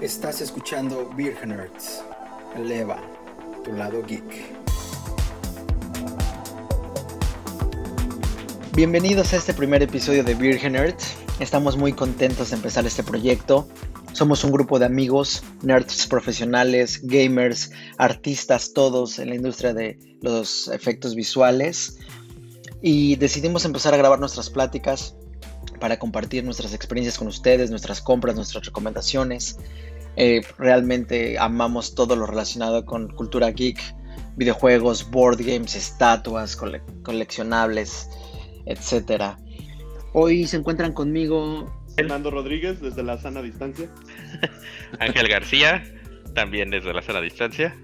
Estás escuchando Beer Nerds. Eleva tu lado geek. Bienvenidos a este primer episodio de Beer Nerds. Estamos muy contentos de empezar este proyecto. Somos un grupo de amigos, nerds profesionales, gamers, artistas, todos en la industria de los efectos visuales. Y decidimos empezar a grabar nuestras pláticas para compartir nuestras experiencias con ustedes, nuestras compras, nuestras recomendaciones. Eh, realmente amamos todo lo relacionado con cultura geek, videojuegos, board games, estatuas, coleccionables, etc. Hoy se encuentran conmigo Fernando Rodríguez desde la sana distancia. Ángel García, también desde la sana distancia.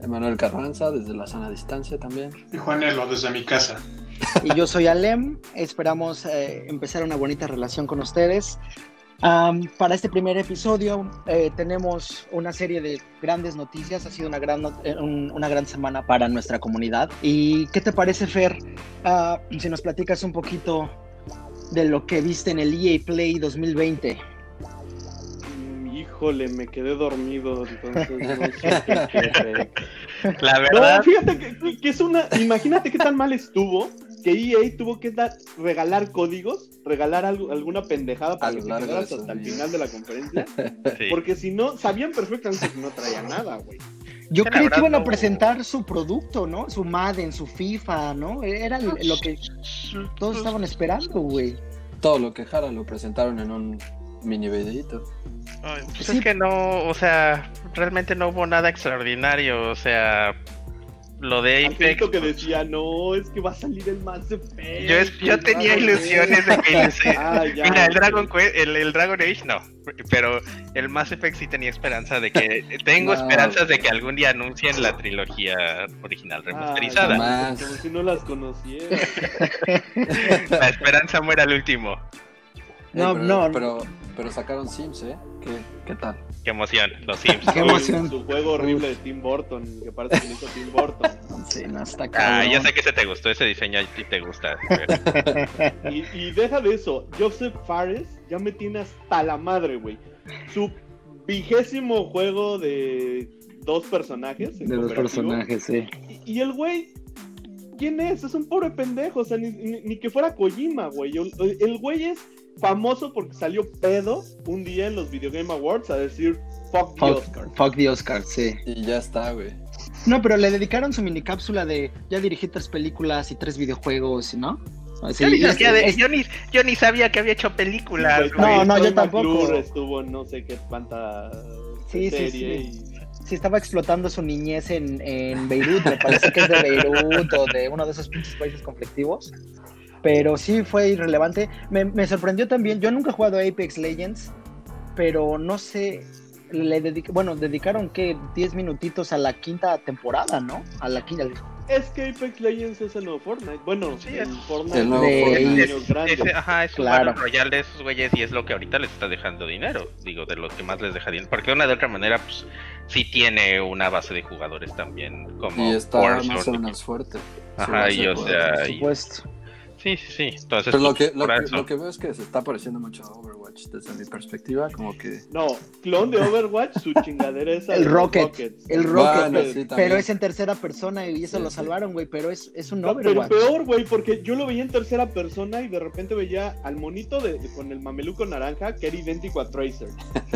Emanuel Carranza desde la sana distancia también. Y Juanelo desde mi casa. Y yo soy Alem, esperamos eh, empezar una bonita relación con ustedes. para este primer episodio eh, tenemos una serie de grandes noticias, ha sido una gran, eh, una gran semana para nuestra comunidad. ¿Y qué te parece, Fer, ah, si nos platicas un poquito de lo que viste en el EA Play 2020? Híjole, me quedé dormido, entonces no sé La verdad. No, fíjate que, que, es una. Imagínate qué tan mal estuvo que EA tuvo que dar, regalar códigos, regalar algo, alguna pendejada para que te quedaras hasta el final de la conferencia. Porque si no, sabían perfectamente que no traía nada, güey. Yo creí que iban a presentar su producto, ¿no? Su Madden, su FIFA, ¿no? Era lo que todos estaban esperando, güey. Todo lo que Jara lo presentaron en un mini videito. Pues es que no, o sea, realmente no hubo nada extraordinario, o sea, lo de Apex. que decía, no, es que va a salir el Mass Effect. Yo, yo tenía ilusiones de que. ah, Mira, el Dragon, el, el, Dragon Age no. Pero el Mass Effect sí tenía esperanza de que. Tengo esperanzas de que algún día anuncien la trilogía original ah, remasterizada. como si no las conociera. la esperanza muere al último. No, no. Pero, pero sacaron Sims, ¿eh? ¿Qué, qué tal? Qué emoción, los Sims. Qué emoción. Su juego horrible de Tim Burton, que parece que hizo Tim Burton. Sí, no está Ah, ya sé que ese te gustó, ese diseño a ti te gusta. y, y deja de eso, Joseph Fares ya me tiene hasta la madre, güey. Su vigésimo juego de dos personajes. De dos personajes, sí. Y, y el güey ¿quién es? Es un pobre pendejo, o sea, ni, ni, que fuera Kojima, güey. El güey es famoso porque salió pedo un día en los Video Game Awards a decir fuck, the Oscar. Fuck the Oscar, sí. Y ya está, güey. No, pero le dedicaron su mini cápsula de ya dirigí tres películas y tres videojuegos, ¿no? Sí, yo, ni, yo, ni, sabía que había hecho películas. no, no, yo tampoco. Estuvo no sé qué tanta sí, serie sí, sí. Sí, estaba explotando su niñez en, en Beirut, me parece que es de Beirut o de uno de esos pinches países conflictivos pero sí fue irrelevante. Me, sorprendió también, yo nunca he jugado Apex Legends, pero no sé, le bueno, dedicaron que 10 minutitos a la quinta temporada, ¿no? A la quinta. Es que Apex Legends es el nuevo Fortnite. Bueno, sí, el Fortnite el nuevo Fortnite. Es, es, ajá, es un claro. royal de esos güeyes y es lo que ahorita les está dejando dinero. Digo, de los que más les deja dinero. Porque de una de otra manera, pues sí tiene una base de jugadores también. Como y está más o menos fuerte. Ajá, y o sea. Por supuesto. Sí, sí, sí. Entonces, Pero lo que, lo, que, lo que, veo es que se está pareciendo mucho a Overwatch desde mi perspectiva, como que... No, clon de Overwatch, su chingadera es el Rocket. El Rocket, bueno, sí, pero es en tercera persona y eso sí, lo salvaron, güey, pero es, es un no, Overwatch. Pero peor, güey, porque yo lo veía en tercera persona y de repente veía al monito de, de con el mameluco naranja que era idéntico a Tracer.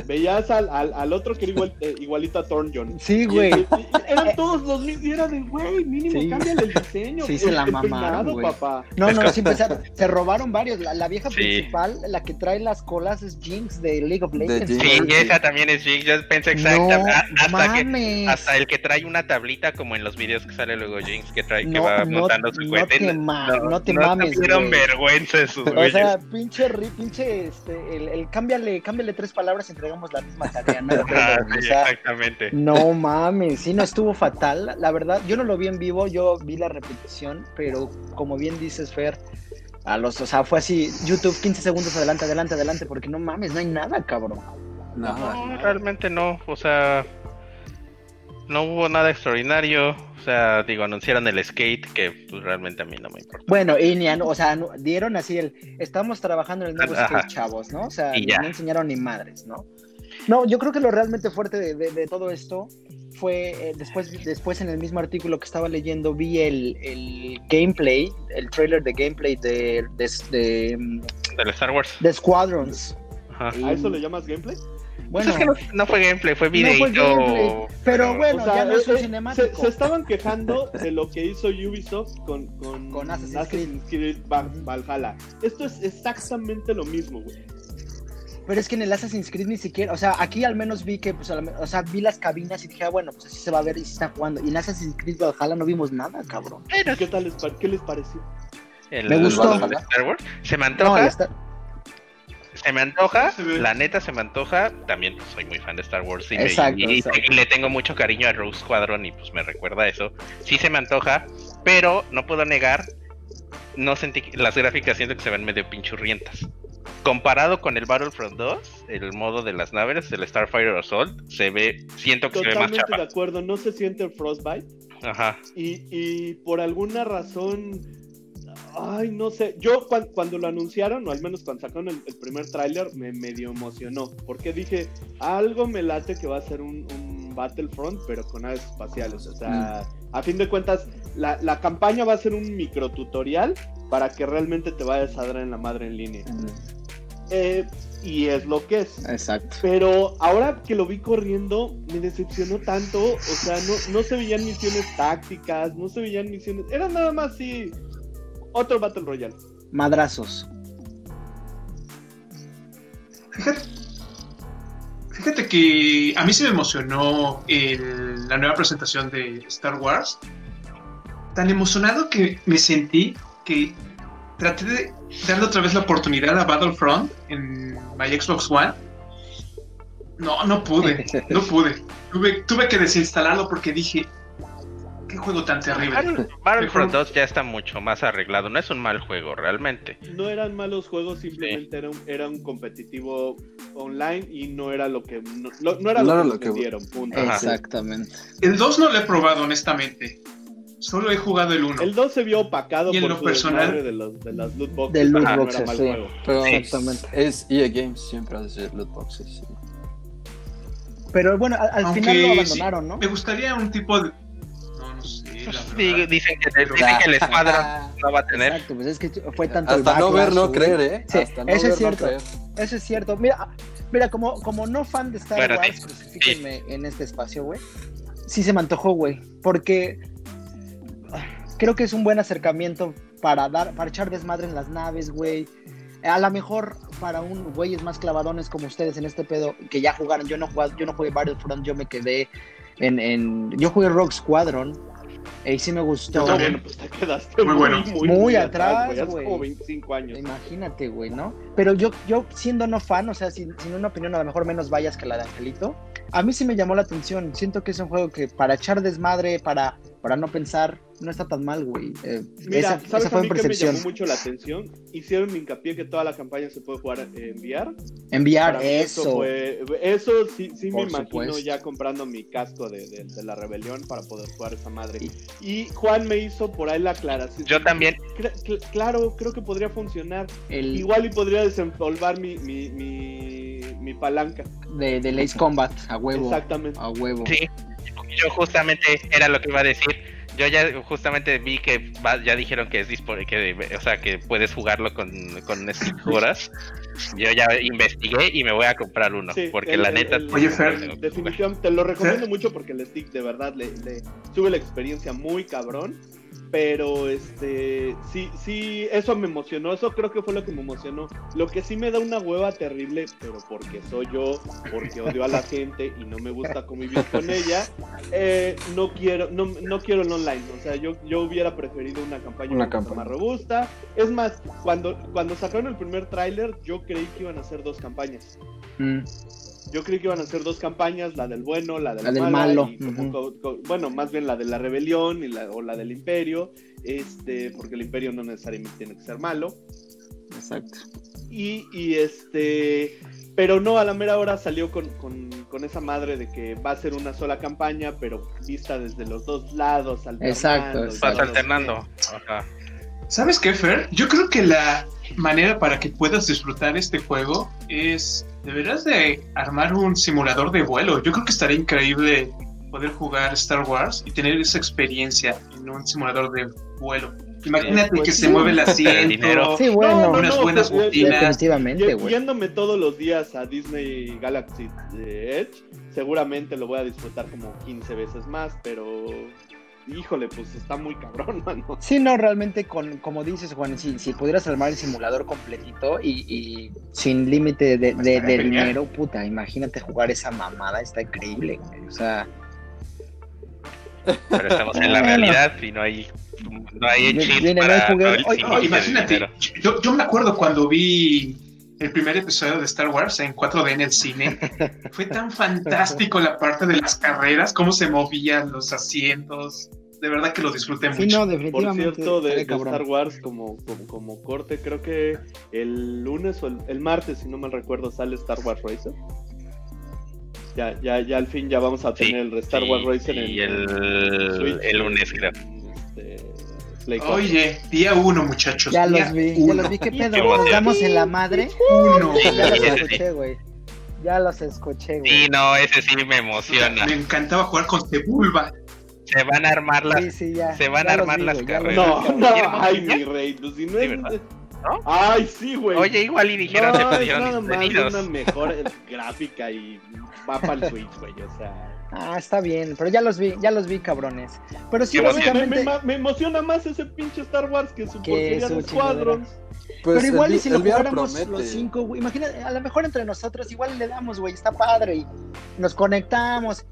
Veías al, al, al otro que era igual, eh, igualito a Thornjon. Sí, güey. Eran todos los mismos y era de, güey, mínimo sí. cámbiale el diseño. Sí, se la mamaron, güey. papá. No, no, se robaron varios. La, la vieja sí. principal, la que trae las colas, es Jinx de League of Legends. Sí, esa también es Jinx. Yo pensé exactamente. No, hasta, que, hasta el que trae una tablita, como en los videos que sale luego Jinx, que trae, no, que va no, montando su cohete. Te no, no te mames. No tuvieron vergüenza esos O sea, pinche, pinche, este, el, el cámbiale, cámbiale tres palabras y entregamos la misma tarea. No, ah, sí, o sea, exactamente. No mames, sí, no estuvo fatal. La verdad, yo no lo vi en vivo, yo vi la repetición, pero como bien dices, Fer, a los, o sea, fue así, YouTube 15 segundos adelante, adelante, adelante, porque no mames, no hay nada, cabrón. Nada. No, realmente no, o sea, no hubo nada extraordinario, o sea, digo, anunciaron el skate, que pues, realmente a mí no me importa. Bueno, y ni, o sea, dieron así el, estamos trabajando en el nuevo Ajá. skate, chavos, ¿no? O sea, y no enseñaron ni madres, ¿no? No, yo creo que lo realmente fuerte de, todo esto fue eh, después, después en el mismo artículo que estaba leyendo vi el, gameplay, el trailer de gameplay de, de, de, Star Wars. De Squadrons. ¿A eso le llamas gameplay? Bueno, es que no, fue gameplay, fue video. pero bueno, ya no es un cinemático. Se, estaban quejando de lo que hizo Ubisoft con, con, con Assassin's, Creed, Valhalla. Esto es exactamente lo mismo, güey. Pero es que en el Assassin's Creed ni siquiera, o sea, aquí al menos vi que, pues, o sea, vi las cabinas y dije, ah, bueno, pues así se va a ver y se está jugando. Y en Assassin's Creed Valhalla no vimos nada, cabrón. ¿Qué tal les, qué les pareció? me gustó. Star Wars? Se me antoja. Se me antoja, la neta se me antoja. También pues, soy muy fan de Star Wars y, le tengo mucho cariño a Rose Squadron y pues me recuerda eso. Sí se me antoja, pero no puedo negar, no sentí las gráficas siento que se ven medio pinchurrientas. Comparado con el Battlefront 2, el modo de las naves, el Starfighter Assault, se ve, siento que se ve más Totalmente de acuerdo, no se siente el Frostbite. Ajá. Y, y por alguna razón Ay, no sé. Yo cuando, lo anunciaron, o al menos cuando sacaron el, primer tráiler, me medio emocionó. Porque dije, algo me late que va a ser un, Battlefront, pero con aves espaciales. O sea, mm. a fin de cuentas, la, campaña va a ser un micro tutorial para que realmente te vayas a dar en la madre en línea. Mm. Eh, y es lo que es. Exacto. Pero ahora que lo vi corriendo, me decepcionó tanto. O sea, no, no se veían misiones tácticas, no se veían misiones. Era nada más así otro Battle Royale. Madrazos. Fíjate, que a mí se me emocionó la nueva presentación de Star Wars. Tan emocionado que me sentí que traté de darle otra vez la oportunidad a Battlefront en my Xbox One. No, no pude, no pude. Tuve, tuve que desinstalarlo porque dije, qué juego tan terrible. Battlefront 2 ya está mucho más arreglado. No es un mal juego, realmente. No eran malos juegos, simplemente era, un, competitivo online y no era lo que. No, era lo, que, dieron, punto. Exactamente. El 2 no lo he probado, honestamente. Solo he jugado el 1. El 2 se vio opacado por lo personal de, los, de las loot boxes. Del loot boxes, sí. Pero Exactamente. Es EA Games, siempre hace loot boxes. Pero bueno, al, final lo abandonaron, ¿no? Me gustaría un tipo de dicen que, el escuadrón no va a tener. Exacto, pues es que fue tanto Hasta no ver, no creer, ¿eh? Sí, eso es cierto. eso es cierto. Mira, mira como, como no fan de Star Wars, crucifíquenme en este espacio, güey. Sí se me antojó, güey. Porque creo que es un buen acercamiento para dar, para echar desmadre en las naves, güey. A lo mejor para un güeyes más clavadones como ustedes en este pedo, que ya jugaron, yo no jugué, yo no jugué Battlefront, yo me quedé en, en yo jugué Rogue Squadron, Ahí sí me gustó. pues te quedaste muy, bueno. muy, atrás, güey. como 25 años. Imagínate, güey, ¿no? Pero yo, yo siendo no fan, o sea, sin, sin, una opinión a lo mejor menos vayas que la de Angelito, a mí sí me llamó la atención. Siento que es un juego que para echar desmadre, para, para no pensar, no está tan mal, güey. Eh, Mira, ¿sabes esa fue a mí que me llamó mucho la atención? Hicieron hincapié que toda la campaña se puede jugar en VR. Enviar, eso. Eso, sí, sí me imagino ya comprando mi casco de, de, la rebelión para poder jugar esa madre. Y, Juan me hizo por ahí la aclaración. Yo también. claro, creo que podría funcionar. Igual y podría desempolvar mi, mi, mi, mi palanca. De, de Lace Combat, a huevo. Exactamente. A huevo. Sí, yo justamente era lo que iba a decir yo ya justamente vi que ya dijeron que es que, o sea, que puedes jugarlo con, con horas. Yo ya investigué y me voy a comprar uno. porque la neta. oye, definitivamente te lo recomiendo mucho porque el stick de verdad le, le sube la experiencia muy cabrón. Pero este, sí, sí, eso me emocionó, eso creo que fue lo que me emocionó. Lo que sí me da una hueva terrible, pero porque soy yo, porque odio a la gente y no me gusta convivir con ella, eh, no quiero, no, no quiero el online. O sea, yo, yo hubiera preferido una campaña una más robusta. Es más, cuando, cuando sacaron el primer tráiler, yo creí que iban a ser dos campañas. Mm. Yo creí que iban a ser dos campañas, la del bueno, la del, malo. bueno, más bien la de la rebelión y la, o la del imperio, este, porque el imperio no necesariamente tiene que ser malo. Exacto. Y, y este, pero no, a la mera hora salió con, con, con, esa madre de que va a ser una sola campaña, pero vista desde los dos lados. Exacto. Vas alternando. ¿Sabes qué, Fer? Yo creo que la, manera para que puedas disfrutar este juego es, deberás de armar un simulador de vuelo. Yo creo que estaría increíble poder jugar Star Wars y tener esa experiencia en un simulador de vuelo. Imagínate Pues que sí. se mueve el asiento, Sí, bueno, No, unas no, buenas pues, botinas. definitivamente, güey. Yéndome todos los días a Disney Galaxy Edge, seguramente lo voy a disfrutar como 15 veces más, pero híjole, pues está muy cabrón, mano. Sí, no, realmente, con, como dices, Juan, si, si pudieras armar el simulador completito y, y sin límite de, dinero, puta, imagínate jugar esa mamada, está increíble, güey. O sea, Pero estamos en la realidad y no hay, no hay no de imagínate, yo me acuerdo cuando vi el primer episodio de Star Wars en 4D en el cine. Fue tan fantástico la parte de las carreras, cómo se movían los asientos. De verdad que lo disfruté sí, mucho. no, Por definitivamente. cierto, de. Star Wars como, como, como corte, creo que el lunes o el, el martes, si no mal recuerdo, sale Star Wars Racer. Ya, ya, ya al fin ya vamos a Sí, tener Star sí, Wars Racer sí, en, el- en Switch, el lunes, creo. este, Play 4. Oye, día uno, muchachos. Ya día los vi, ya los vi. ¿Qué Qué pedo? ¿Nos damos en la madre? Uno. Sí, Ya los escuché, güey. Ya los escuché, güey. Sí, no, ese sí me emociona. Me encantaba jugar con Sebulba. Se van a armar las Sí, sí, ya. se van ya a armar las carreras. No, no, ¿Quieres ay, mi rey, pues si no Sí, es... ¿verdad? ¿No? Ay, sí, güey. Oye, igual y dijeron no, se es nada más una mejor gráfica y va para el Switch, güey, o sea... Ah, está bien, pero ya los vi, ya los vi, cabrones. Pero sí, Pero me, básicamente. me- me emociona más ese pinche Star Wars que su Que porquería de Squadrons. Pues pero igual el, y si lo jugáramos promete. los cinco, güey. Imagínate, a lo mejor entre nosotros igual le damos, güey. Está padre y nos conectamos.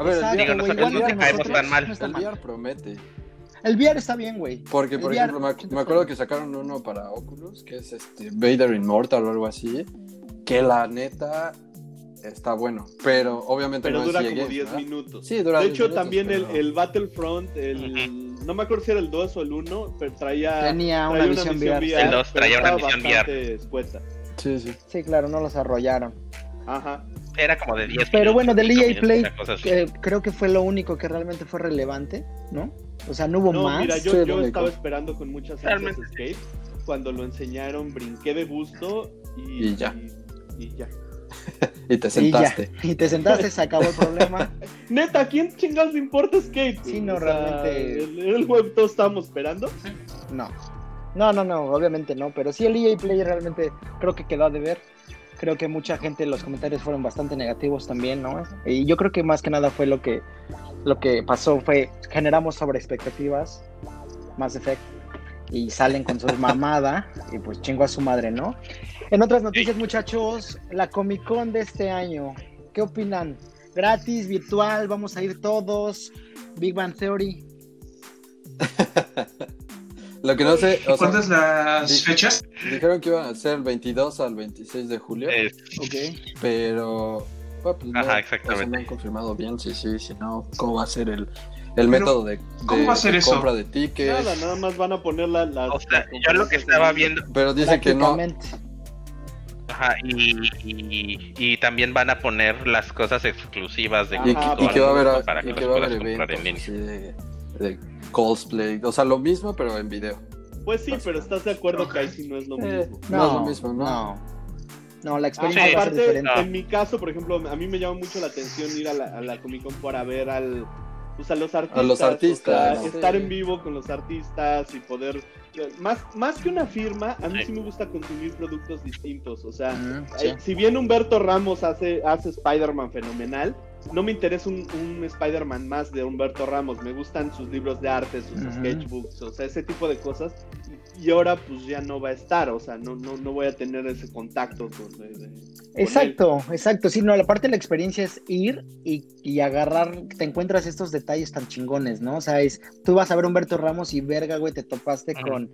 A ver, Exacto, el Digo, VR, nosotros igual no te caemos nosotros tan mal. no el mal. VR promete. El VR está bien, güey. Porque, por El ejemplo, VR, me, me acuerdo que sacaron uno para Oculus, que es este Vader Immortal o algo así, que la neta está bueno, pero obviamente Pero no dura es como EA 10 Games, ¿verdad? minutos. Sí, dura de 10 hecho, minutos, también pero- el, el Battlefront, el, no me acuerdo si era el 2 o el 1, pero traía, Tenía una traía visión VR. El 2 pero traía una bastante escueta. Sí, sí. Sí, claro, no los arrollaron. Ajá. Era como de 10 Pero bueno, del EA Play, que creo que fue lo único que realmente fue relevante, ¿no? O sea, no hubo No, más. mira, yo, estaba esperando con muchas ansias. Escape. Cuando lo enseñaron, brinqué de gusto y, Y ya. Y, y ya. Y te Y ya. sentaste. Y te sentaste, se acabó el problema. Neta, ¿a quién chingados le importa Escape? Sí, no, O sea, realmente- El, el web todos estábamos esperando. No. No, no, no, obviamente no. Pero sí, el EA Play realmente creo que quedó a deber. Creo que mucha gente, los comentarios fueron bastante negativos también, ¿no? Y yo creo que más que nada fue lo que, lo que pasó fue, generamos sobre expectativas, más efecto, y salen con su mamada, y pues chingo a su madre, ¿no? En otras noticias, muchachos, la Comic Con de este año, ¿qué opinan? ¿Gratis, virtual, vamos a ir todos? Big Bang Theory. Lo que no sé, o sea, ¿Cuántas las sí. fechas? Dijeron que iban a ser el 22 al 26 de julio, Es- Ok. pero bueno, pues no, Ajá, o sea, exactamente. no han confirmado bien si sí, si no, cómo va a ser el, el método de, ¿cómo de- va a ser de eso? compra de tickets. Nada, nada más van a poner la- las. o sea, yo lo que estaba viendo, Pero dicen que no, Prácticamente. ajá, y, y, y también van a poner las cosas exclusivas de Ajá, y, que va a haber, para que y los que va a haber puedas comprar en eventos línea. de, de cosplay, o sea, lo mismo pero en video. Pues sí, pero estás de acuerdo que ahí sí no es lo Eh, mismo. no, es lo mismo, ¿no? No, No, la Ah, experiencia Sí. aparte, diferente. en mi caso, por ejemplo, a mí me llama mucho la atención ir a la, a la Comic Con para ver al, pues, a los artistas. A los artistas, o sea, sí. estar en vivo con los artistas y poder. Más, más que una firma, a mí Sí. me gusta consumir productos distintos. O sea, sí. eh, si bien Humberto Ramos hace, hace Spider-Man fenomenal, no me interesa un, un Spider-Man más de Humberto Ramos. Me gustan sus libros de arte, sus sketchbooks, o sea, ese tipo de cosas. Y ahora pues ya no va a estar, o sea, no, no, no voy a tener ese contacto con, de- de- con Exacto, exacto. Sí, no, la parte de la experiencia es ir y, y agarrar, te encuentras estos detalles tan chingones, ¿no? O sea, es, tú vas a ver a Humberto Ramos y verga, güey, te topaste Ajá. con,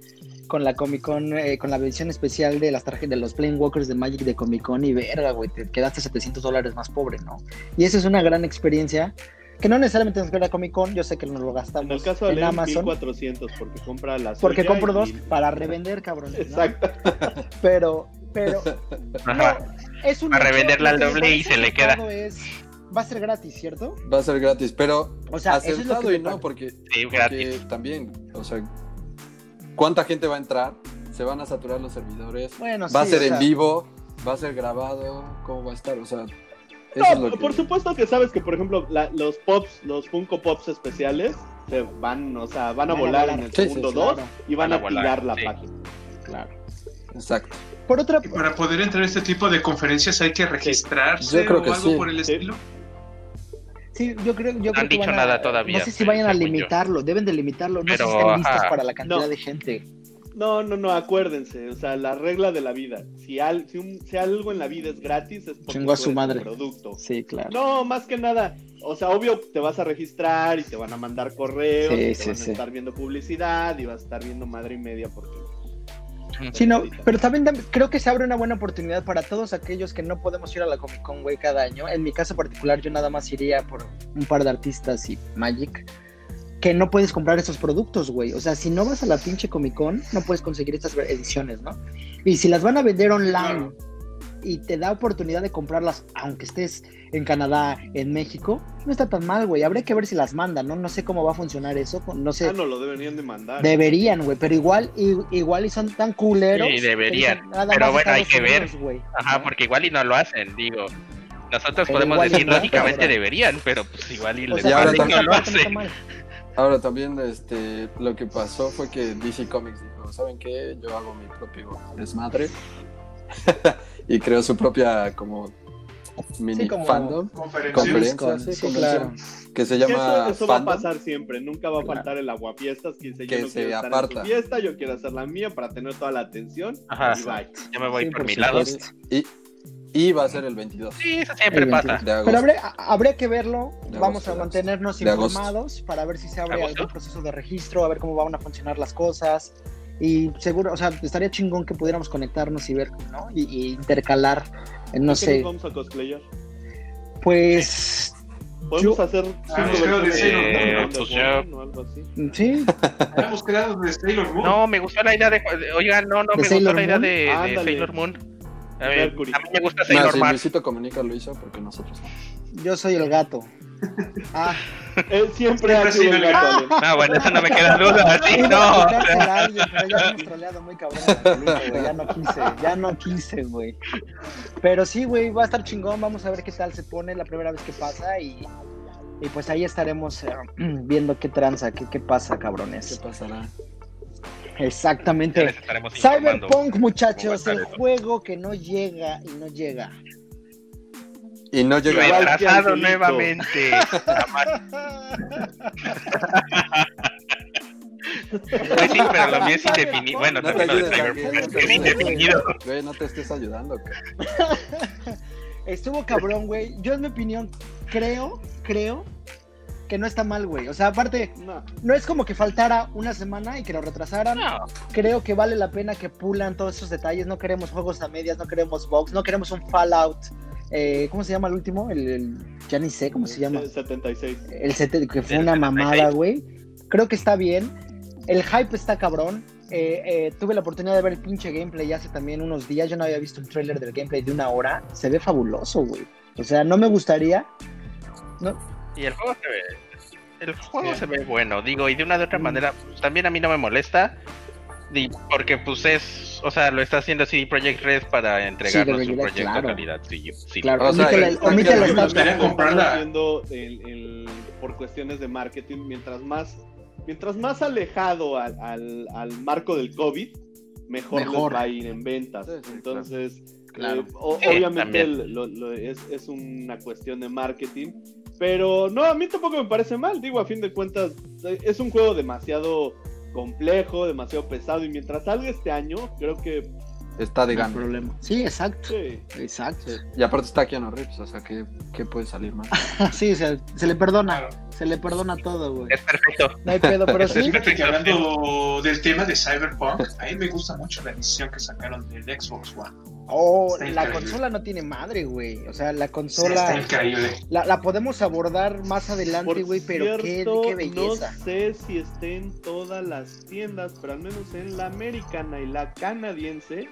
con la Comic Con, eh, con la edición especial de las tarjetas de los Plane Walkers de Magic de Comic Con y verga, güey, te quedaste 700 dólares más pobre, ¿no? Y esa es una gran experiencia que no necesariamente nos queda Comic Con, yo sé que nos lo En el gastamos caso de en Amazon. 1400 porque compra la Porque compro y- dos para revender, cabrón. ¿no? Exacto. Pero, pero, Ajá. no, es un Para revenderla al doble y se le queda. acertado es- va a ser gratis, ¿cierto? Va a ser gratis, pero O sea, eso es lo acertado que y no, porque, Sí, porque gratis. también, o sea, ¿cuánta gente va a entrar se van a saturar los servidores. Bueno, va a ser en vivo, va a ser grabado, ¿cómo va a estar? O sea, no, por supuesto que sabes que, por ejemplo, los pops, los Funko Pops especiales, se van, o sea, van a, volar, en el segundo 2 y van, a, tirar la página. Claro. Exacto. Por otra... Y para poder entrar a este tipo de conferencias hay que registrarse o algo por el estilo. Sí, yo creo, yo no han dicho nada todavía. No sé si vayan a limitarlo, deben de limitarlo. No sé si están listos para la cantidad de gente. No, no, no, acuérdense, o sea, la regla de la vida. Si, al, si, algo en la vida es gratis, es porque a su madre. producto. Sí, claro. No, más que nada, o sea, obvio, te vas a registrar y te van a mandar correos, y te van a estar viendo publicidad y vas a estar viendo madre y media porque Sí, no, pero también creo que se abre una buena oportunidad para todos aquellos que no podemos ir a la Comic Con, güey, cada año. En mi caso particular, yo nada más iría por un par de artistas y Magic que no puedes comprar esos productos, güey. O sea, si no vas a la pinche Comic Con, no puedes conseguir estas ediciones, ¿no? Y si las van a vender online y te da oportunidad de comprarlas, aunque estés en Canadá, en México, no está tan mal, güey. Habría que ver si las mandan, ¿no? No sé cómo va a funcionar eso. No sé. Ah, no, lo deberían de mandar. Deberían, güey, pero igual, igual y son tan culeros. Sí, deberían. Pero bueno, hay que ver. Ajá, porque igual y no lo hacen, digo. Nosotros podemos decir, lógicamente deberían, pero pues igual y, les no lo hacen. Ahora también este, lo que pasó fue que DC Comics dijo, ¿saben qué? Yo hago mi propio desmadre y creo su propia como mini fandom, conferencia, sí, claro. que se llama Eso, va a pasar siempre, nunca va a faltar el aguafiestas, quien se, que se aparta. fiesta, yo quiero hacer la mía para tener toda la atención Ajá, y bye. Yo me voy por, mi lado. Y, y va a ser el 22. Sí, eso siempre pasa. Pero habría, que verlo. Vamos a mantenernos informados para ver si se abre algún proceso de registro, a ver cómo van a funcionar las cosas. Y seguro, o sea, estaría chingón que pudiéramos conectarnos y ver, ¿no? Y, intercalar, no sé. vamos a cosplayar? Pues Podemos hacer ah, de Sailor Moon o algo así. Sí. Hemos creado de Sailor Moon. No, me gustó la idea de. Oigan, no, no, me gustó la idea de, de Sailor Moon. A, mí me gusta Sailor no, Si Luisito Comunica lo hizo, porque nosotros Yo soy el gato. Ah. Él siempre ha sido el gato. Ah, bueno, eso no me queda duda. Sí, no. ya hemos troleado muy cabrón. Ya no quise, ya no quise, güey. Pero sí, güey, va a estar chingón. Vamos a ver qué tal se pone la primera vez que pasa y, y pues ahí estaremos eh, viendo qué tranza, qué, qué pasa, cabrones. ¿Qué pasará? Exactamente. Cyberpunk, muchachos, el juego que no llega y no llega. Y no llega. Retrasado nuevamente. Pues sí, pero lo mío es indefinido. Bueno, no también lo de Cyberpunk es indefinido. Güey, no te estés ayudando. Estuvo cabrón, güey. Yo en mi opinión creo, creo que no está mal, güey. O sea, aparte, no. es como que faltara una semana y que lo retrasaran. Creo que vale la pena que pulan todos esos detalles. No queremos juegos a medias, no queremos bugs, no queremos un Fallout. Eh, ¿Cómo se llama el último? El, ya ni sé cómo se llama. El 76. El que fue una mamada, güey. Creo que está bien. El hype está cabrón. Eh, eh, tuve la oportunidad de ver el pinche gameplay hace también unos días. Yo no había visto un trailer del gameplay de una hora. Se ve fabuloso, güey. O sea, no me gustaría. No, y el juego se ve. El juego se ve bueno, digo, y de una de otra mm. manera, pues, también a mí no me molesta. Porque pues es, o sea, lo está haciendo CD Projekt Red para entregarnos un proyecto de calidad. Sí, sí. Claro, o sea, me gustaría comprarla. Haciendo el, el, por cuestiones de marketing, mientras más, mientras más alejado al, al, al marco del COVID, mejor, mejor. les va a ir en ventas. Entonces, claro. Eh, obviamente lo, lo, es, es una cuestión de marketing pero no, a mí tampoco me parece mal. Digo, a fin de cuentas, es un juego demasiado complejo, demasiado pesado. Y mientras salga este año, creo que está de gana. problema. Sí, exacto. Exacto. Y aparte está Keanu Reeves, o sea, ¿qué, qué puede salir mal? sí, se, se, le perdona. Se le perdona todo, güey. Es perfecto. No hay pedo, pero sí. que hablando del tema de Cyberpunk, a mí me gusta mucho la edición que sacaron del Xbox One. Oh, la consola no tiene madre, güey. O sea, la consola. La, la, podemos abordar más adelante, güey, pero qué, qué, belleza. No sé si esté en todas las tiendas, pero al menos en la americana y la canadiense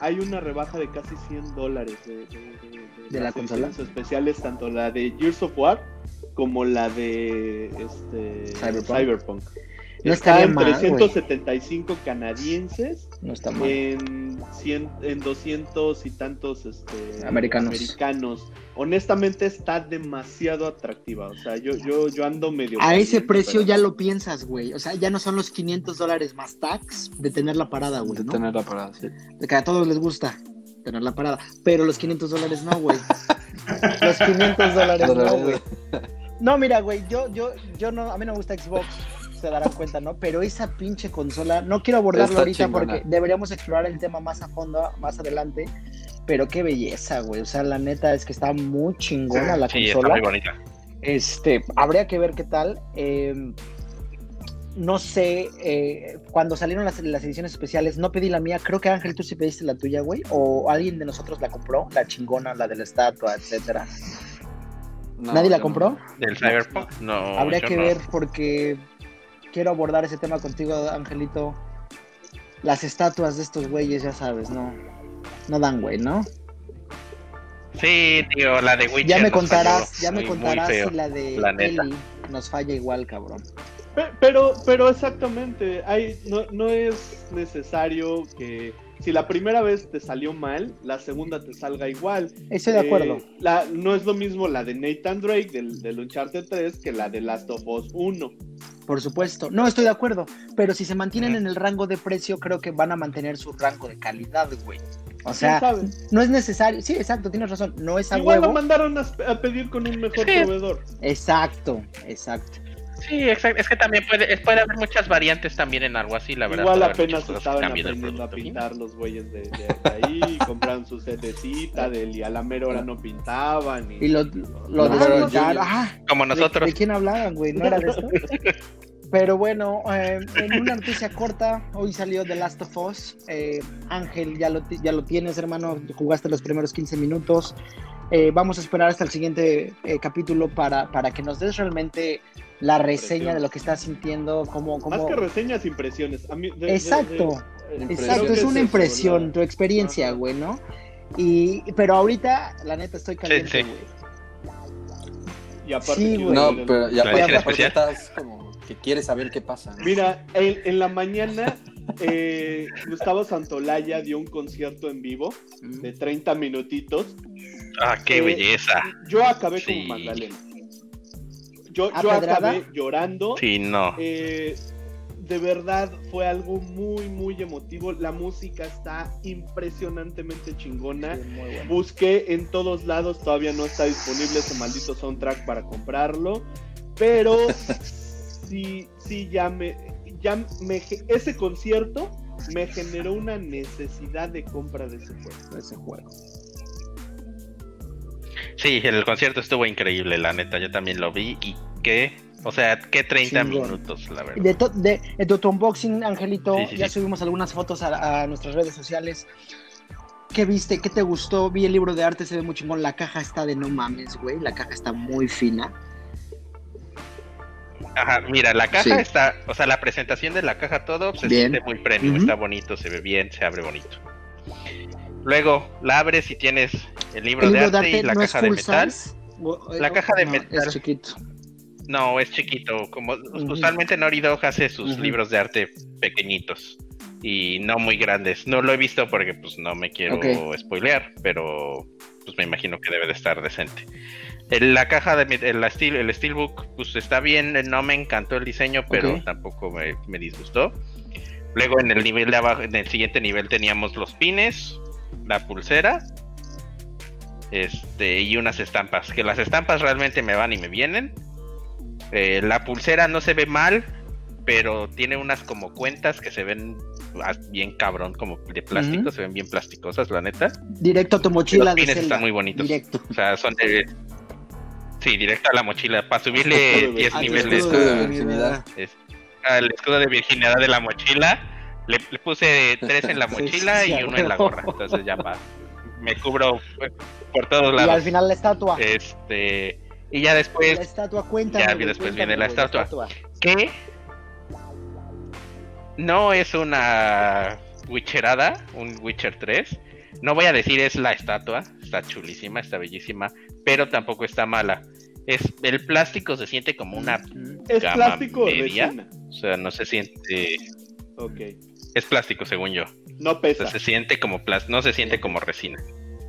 hay una rebaja de casi 100 dólares de, de, la consola especiales, tanto la de Gears of War como la de este, Cyberpunk. No está en 375 canadienses. No está mal. En, en 200 y tantos este, americanos. americanos. Honestamente está demasiado atractiva. O sea, yo, yo, yo ando medio. A ese precio ya lo piensas, güey. O sea, ya no son los 500 dólares más tax de tener la parada, güey. De tener la parada, sí. De que a todos les gusta tener la parada. Pero los 500 dólares no, güey. los 500 dólares no, güey. No, mira, güey, yo, yo, yo no, a mí no me gusta Xbox se darán cuenta, ¿no? Pero esa pinche consola, no quiero abordarlo ahorita porque deberíamos explorar el tema más a fondo, más adelante. Pero qué belleza, güey. O sea, la neta es que está muy chingona la sí, consola. Está muy bonita. Este, habría que ver qué tal. Em, no sé, eh, cuando salieron las, ediciones especiales, no pedí la mía. Creo que Ángel, tú sí pediste la tuya, güey. O alguien de nosotros la compró, la chingona, la de la estatua, etcétera. ¿Nadie la compró? ¿Del Cyberpunk? No. Habría que ver porque quiero abordar ese tema contigo, Angelito. Las estatuas de estos güeyes, ya sabes, no, no dan güey, ¿no? Sí, tío, la de Witcher. Ya me contarás, ya me contarás si la de Ellie nos falla igual, cabrón. Pero, pero exactamente, hay, no, no es necesario que si la primera vez te salió mal, la segunda te salga igual. Estoy de acuerdo. Eh, la, no es lo mismo la de Nathan Drake del, del Uncharted 3 que la de Last of Us 1. Por supuesto. No, estoy de acuerdo. Pero si se mantienen en el rango de precio, creo que van a mantener su rango de calidad, güey. O sea, no es necesario. Sí, exacto, tienes razón. No es a Igual lo mandaron a, pedir con un mejor proveedor. Exacto, exacto. Sí, exacto. Es que también puede, puede haber muchas variantes también en algo así, la verdad. Igual apenas estaban aprendiendo a pintar los güeyes de, ahí, compraron su setecita del y a la mera hora no pintaban. Y, lo, lo, ah, Como nosotros. ¿De, quién hablaban, güey? ¿No era de esto? Pero bueno, eh, en una noticia corta, hoy salió The Last of Us. Eh, Ángel, ya lo, ya lo tienes, hermano. Jugaste los primeros 15 minutos. Eh, vamos a esperar hasta el siguiente capítulo para, para que nos des realmente la reseña de lo que estás sintiendo, como... como... Más que reseñas, impresiones. exacto, exacto, es una impresión, tu experiencia, güey, ¿no? Y, pero ahorita, la neta, estoy caliente, güey. Y aparte, sí, no, pero y aparte, estás como que quieres saber qué pasa. Mira, en, la mañana eh, Gustavo Santolaya dio un concierto en vivo de 30 minutitos. Ah, qué belleza. Yo acabé como Magdalena. Yo, yo acabé llorando. Sí, no. Eh, de verdad fue algo muy, muy emotivo. La música está impresionantemente chingona. Busqué en todos lados, todavía no está disponible ese maldito soundtrack para comprarlo. Pero sí, sí, ya me, ya me, ese concierto me generó una necesidad de compra de ese juego. De ese juego. Sí, el concierto estuvo increíble, la neta, yo también lo vi y qué, o sea, qué 30 minutos, la verdad. De, de, tu unboxing, Angelito, ya subimos algunas fotos a, nuestras redes sociales. ¿Qué viste? ¿Qué te gustó? Vi el libro de arte, se ve muy chingón. La caja está de no mames, güey. La caja está muy fina. Ajá, mira, la caja está, o sea, la presentación de la caja todo se siente muy premium, está bonito, se ve bien, se abre bonito. Luego la abres y tienes el libro, de, arte y la caja de metal. la caja de metal. Es chiquito. No, es chiquito. Como usualmente Nori hace sus libros de arte pequeñitos y no muy grandes. No lo he visto porque pues no me quiero spoilear, pero pues me imagino que debe de estar decente. la caja de el, steel, el Steelbook, pues está bien, no me encantó el diseño, pero tampoco me, me, disgustó. Luego en el nivel de abajo, en el siguiente nivel teníamos los pines, la pulsera este, y unas estampas. Que las estampas realmente me van y me vienen. Eh, la pulsera no se ve mal, pero tiene unas como cuentas que se ven bien cabrón, como de plástico, se ven bien plasticosas, la neta. Directo a tu mochila. Los pines están muy bonitos. Directo. O sea, son de. Sí, directo a la mochila, para subirle 10 niveles. al escudo de virginidad de la mochila. Le, puse tres en la mochila y uno en la gorra. Entonces ya va me cubro por todos lados. Y al final la estatua. Este. Y ya después. La estatua cuenta. Ya después viene la estatua. Que no es una Witcherada, un Witcher 3. No voy a decir es la estatua, está chulísima, está bellísima, pero tampoco está mala. Es el plástico se siente como una es plástico media. sea, no se siente. Ok. Es plástico, según yo. No pesa. se siente como plástico, no se siente como resina.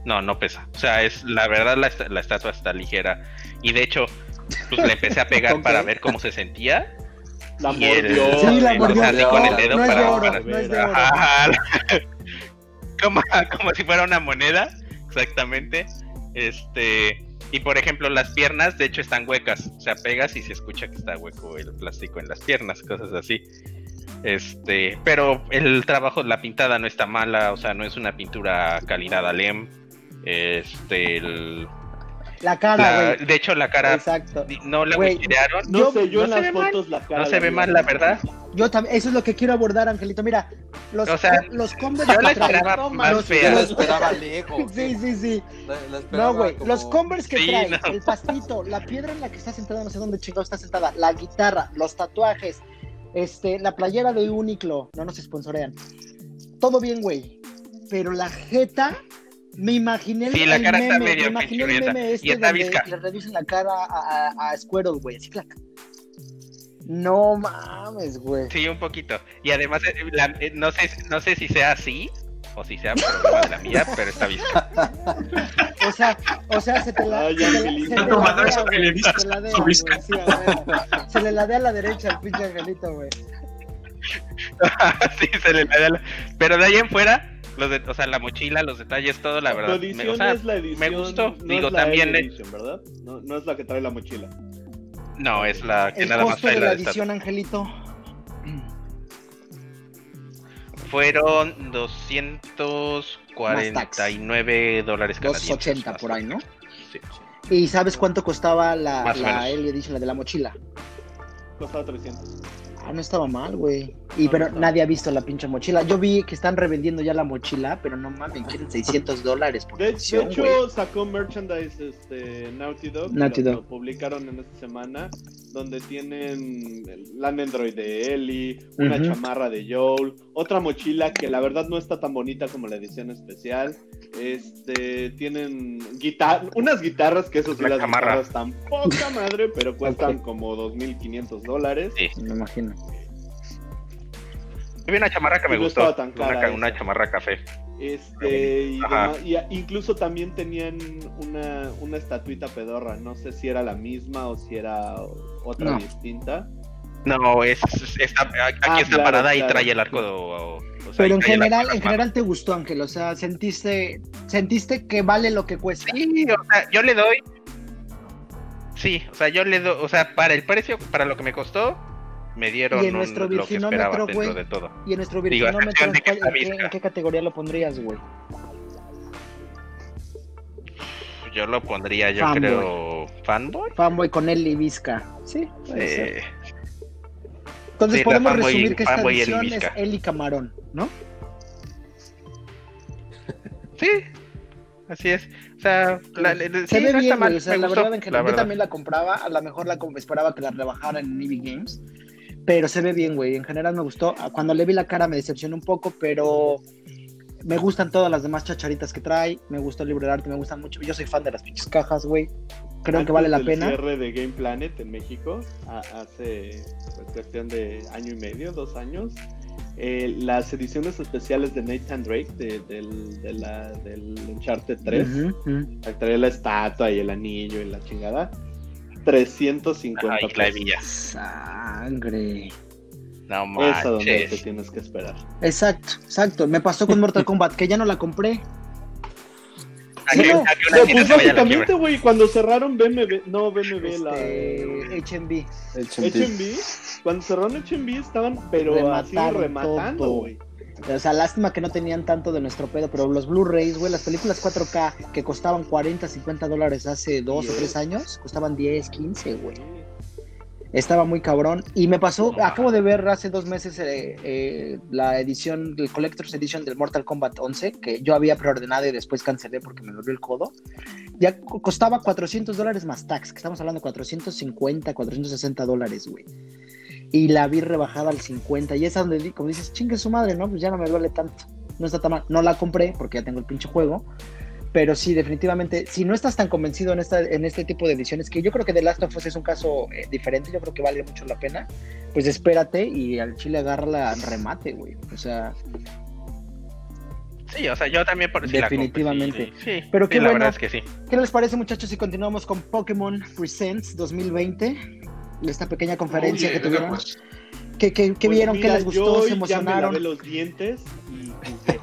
No, no pesa. O sea, es la verdad la, la estatua está ligera. Y de hecho, pues le empecé a pegar para ver cómo se sentía. La mordió. sí, la mordió. con el dedo no para, es de oro, no es de oro. como, como si fuera una moneda, exactamente. Este, y por ejemplo, las piernas, de hecho, están huecas. O sea, pegas y se escucha que está hueco el plástico en las piernas, cosas así. Este, pero el trabajo, la pintada no está mala, o sea, no es una pintura calidad Alem. Este, el, la cara, De hecho, la cara. Exacto. No la tiraron. No sé, yo en las fotos la cara. No se ve mal, la verdad. Yo también, eso es lo que quiero abordar, Angelito. Mira, los, o sea, los Converse. Yo la esperaba más los, fea. Yo la esperaba lejos. Sí, sí, sí. La, la no, güey. como... Los Converse que Sí, trae, no. el pastito, la piedra en la que está sentada, no sé dónde chingado está sentada, la guitarra, los tatuajes, este, la playera de Uniqlo, no nos sponsorean. Todo bien, güey. Pero la jeta, me imaginé Sí, la el cara está medio me imaginé el meme este Y está donde visca. le reducen la cara a, a, a Squirtle, güey. Así, clac. No mames, güey. Sí, un poquito. Y además, eh, la- eh, no, sé, no sé si sea así o si sea problema de la mía, pero está visca. O sea, o sea, se te la, Ay, se la- la eso que le se la dea, su güey, visca. sí, a. Se le la a la derecha al pinche angelito, güey. sí, se le da la- Pero de ahí en fuera, los de, o sea, la mochila, los detalles, todo, la verdad. me- edición o sea, es la edición. me gustó. no Digo, es la también. Edition, ¿verdad? No, no es la que trae la mochila. no, es la que El nada más costo trae de la la de edición, Angelito. Fueron 249 dólares canadienses. 280 más por ahí, ¿no? Sí. ¿Y sabes cuánto costaba la, la. L edition, la de la mochila? Costaba 300. Ah, no estaba mal, güey. Y No, pero no nadie ha visto la pinche mochila. Yo vi que están revendiendo ya la mochila, pero no mames, quieren 600 dólares por De, de hecho, sacó merchandise este, Naughty Dog. Naughty lo, Dog. lo publicaron en esta semana. Donde tienen el Land Android de Ellie, una chamarra de Joel, otra mochila que la verdad no está tan bonita como la edición especial. Este, tienen guitar unas guitarras que eso sí, La las chamarra. guitarras están poca madre, pero cuestan como 2.500 dólares. Sí. Me imagino. Vi una chamarra que me no gustó. estaba tan una, cara una chamarra café. Este, y, demás- y incluso también tenían una, una estatuita pedorra. No sé si era la misma o si era otra No. distinta. No, es, es- está, aquí Ah, está claro, parada y trae el arco de. o- o sea, Pero en general, en general te gustó, Ángel. O sea, sentiste, sentiste que vale lo que cuesta. Sí, o sea, yo le doy. Sí, o sea, yo le doy. O sea, para el precio, para lo que me costó, me dieron Y en un- nuestro lo que esperaba dentro de todo. Y en nuestro Digo, virginómetro, de que ¿cuál- ¿en, qué, en categoría lo pondrías, güey? Yo lo pondría, yo Fanboy. creo. ¿Fanboy? Fanboy con Eli y Vizca. Sí, puede ser. Entonces sí, podemos Fanboy- resumir que esta edición es Vizca. Eli Camarón, ¿no? sí, así es. O sea, la, la- Se sí, ve no bien, güey. O sea, me la gustó, verdad, en general, yo también la compraba. A lo mejor la esperaba que la rebajaran en EV Games. Pero se ve bien, güey. En general me gustó. Ah, Cuando le vi la cara me decepcionó un poco, pero me gustan todas las demás chacharitas que trae. Me gustó el libro de arte, me gustan mucho. Yo soy fan de las pinches cajas, güey. Creo que vale la del pena. cierre de Game Planet en México, hace pues, cuestión de año y medio, dos años, eh, las ediciones especiales de Nathan Drake de, del, de la, del Uncharted 3, Ujú, ujú. que traía la estatua y el anillo y la chingada, 350 Ay, la pesos. Sangre. No Esa donde te manches. tienes que esperar. Exacto, exacto. Me pasó con Mortal Kombat, que ya no la compré. No. una pues la básicamente, güey, cuando cerraron BMB, no BMB, la Este, HMB. HMB, cuando cerraron HMB estaban, pero así rematando, todo. güey. O sea, lástima que no tenían tanto de nuestro pedo, pero los Blu-rays, güey, las películas 4K que costaban 40, 50 dólares hace dos o tres años, costaban 10, 15, güey. Estaba muy cabrón. Y me pasó, acabo de ver hace dos meses eh, eh, la edición, el Collector's Edition del Mortal Kombat 11, que yo había preordenado y después cancelé porque me dolió el codo. Ya co- costaba 400 dólares más tax, que estamos hablando de 450, 460 dólares, güey. Y la vi rebajada al 50. Y es donde, como dices, chingue su madre, ¿no? Pues ya no me duele tanto. No está tan mal. No la compré porque ya tengo el pinche juego. Pero sí, definitivamente, si no estás tan convencido en, esta, en este tipo de ediciones, que yo creo que The Last of Us es un caso eh, diferente, yo creo que vale mucho la pena, pues espérate y al chile agarra la remate, güey. O sea, Sí, o sea, yo también por Definitivamente. sí, Pero qué la bueno. verdad es que sí. ¿Qué les parece, muchachos, si continuamos con Pokémon Presents 2020? Esta pequeña conferencia Oye, que tuvieron. pues, ¿Qué, qué- qué Pues vieron? ¿Qué mira, les gustó? yo ¿Se Ya me emocionaron? lavé los dientes y jugué.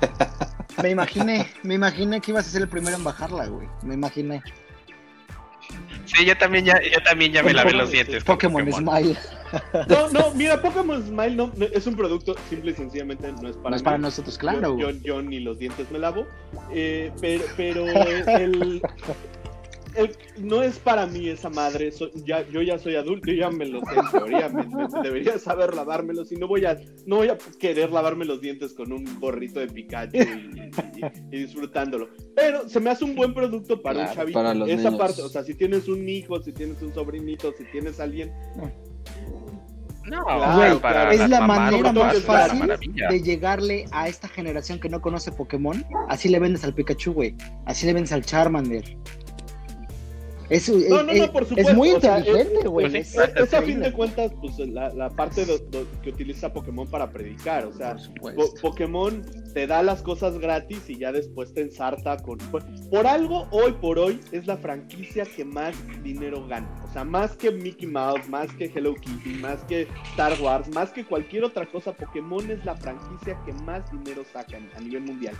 Me imaginé, me imaginé que ibas a ser el primero en bajarla, güey. Me imaginé. Sí, yo también ya, yo también ya me lavé los dientes. Pokémon, Smile. No, no, mira, Pokémon Smile no, no, es un producto simple y sencillamente no es para no es mí. para nosotros, claro, Yo, güey. yo, yo ni los dientes me lavo. eh, pero pero el, el- no es para mí esa madre. so- ya, yo ya soy adulto, yo ya me lo sé en teoría. me- me- debería saber lavármelos y no voy a no voy a querer lavarme los dientes con un gorrito de Pikachu y, y- y disfrutándolo. Pero se me hace un buen producto para un chavito. para los Esa niños. parte, o sea, si tienes un hijo, si tienes un sobrinito, si tienes alguien, No, Claro, Güey, claro. es la manera más la fácil maravilla. de llegarle a esta generación que no conoce Pokémon. Así le vendes al Pikachu, güey. Así le vendes al Charmander. Es, No, no, es- no, por supuesto. es muy o inteligente, es- güey. pues sí, es- Es, es a fin de cuentas, pues la, la parte de- de- que utiliza Pokémon para predicar. O sea. Po- Pokémon te da las cosas gratis y ya después te ensarta con. Por, por algo, hoy por hoy, es la franquicia que más dinero gana. O sea, más que Mickey Mouse, más que Hello Kitty, más que Star Wars, más que cualquier otra cosa, Pokémon es la franquicia que más dinero saca a nivel mundial.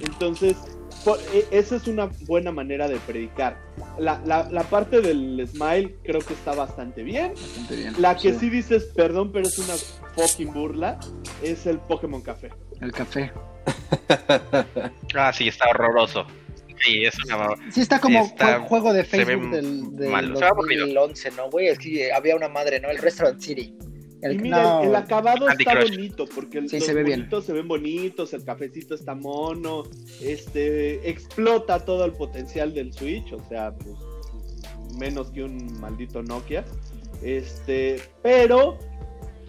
Entonces, por- e- esa es una buena manera de predicar. La, la- la parte del Smile creo que está bastante bien. Bastante bien. La que Sí, sí dices, perdón, pero es una fucking burla, es el Pokémon Café. El café. Ah, sí, está horroroso. Sí, es una mamá. Sí, está como Está- juego de Facebook del, del malo, se ve aburrido. 2011, ¿no, güey? Es que había una madre, ¿no? El Restaurant City. El, y mira, no, el, el acabado está Crush. bonito, porque el- Sí, los se ve bien. bonitos se ven bonitos, el cafecito está mono, este, explota todo el potencial del Switch, o sea, pues menos que un maldito Nokia. Este, pero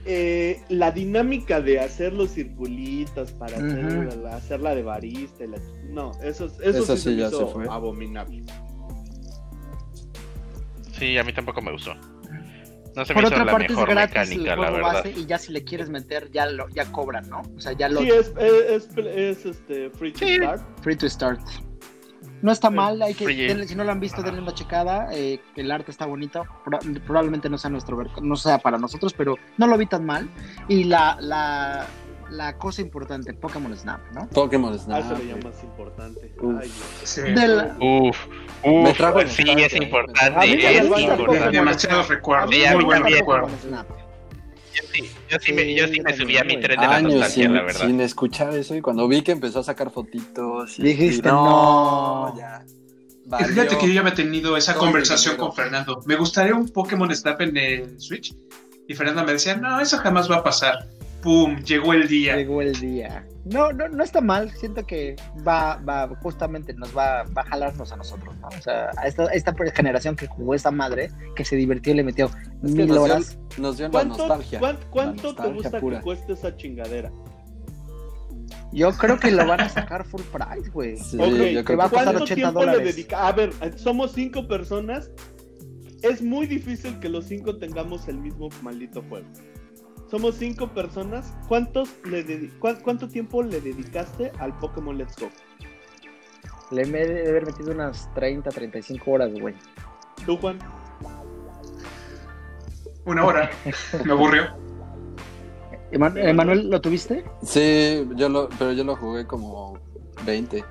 eh, la dinámica de hacer los circulitos para hacer, hacerla de barista, y la- no, eso, eso, Eso sí, sí se me ya hizo se fue. abominable. Sí, a mí tampoco me gustó. No se Por me hizo otra la parte es mejor gratis mecánica, el la juego verdad. base y ya si le quieres meter ya lo, ya cobran, ¿no? O sea, ya lo Sí, es, es, es, es, este, free to Sí. start. free to start. No está mal, hay que denle- si no lo han visto, denle una checada. eh, el arte está bonito. Pro- probablemente no sea nuestro no sea para nosotros, pero no lo vi tan mal. Y la, la, la cosa importante, Pokémon Snap, ¿no? Pokémon Ah, Snap. eso le llama más importante. Uf. Ay, sí. Del- Uf, Me uf, trajo sí, nostalgia, es. A importante, es importante. Demasiados recuerdos. También. Pokémon Snap. Yo sí, yo sí, me, yo sí me subí a mi tren de la Años nostalgia, sin, la verdad. sin escuchar eso y cuando vi que empezó a sacar fotitos y, Dijiste, y no. ya. Fíjate que yo ya había tenido esa Todo conversación con Fernando. Me gustaría un Pokémon Snap en el Switch. Y Fernando me decía, no, eso jamás va a pasar. ¡Pum! Llegó el día. Llegó el día. No, no, no está mal. Siento que va, va, justamente nos va, va a jalarnos a nosotros, ¿no? O sea, a esta, a esta generación que jugó esta madre, que se divirtió y le metió Es que mil nos dio, horas. nos dio la ¿Cuánto, nostalgia. cuán- cuánto te gusta pura. que cueste esa chingadera? Yo creo que lo van a sacar full price, güey. Sí, Ok, yo creo va a que costar ¿Cuánto 80 tiempo dólares. dedica? A ver, somos cinco personas. Es muy difícil que los cinco tengamos el mismo maldito juego. Somos cinco personas. ¿Cuántos le ¿Cuánto tiempo le dedicaste al Pokémon Let's Go? Le he de haber metido unas 30, 35 horas, güey. ¿Tú, Juan? Una hora. Me aburrió. Eman- Emanuel, ¿lo tuviste? Sí, yo lo, pero yo lo jugué como 20.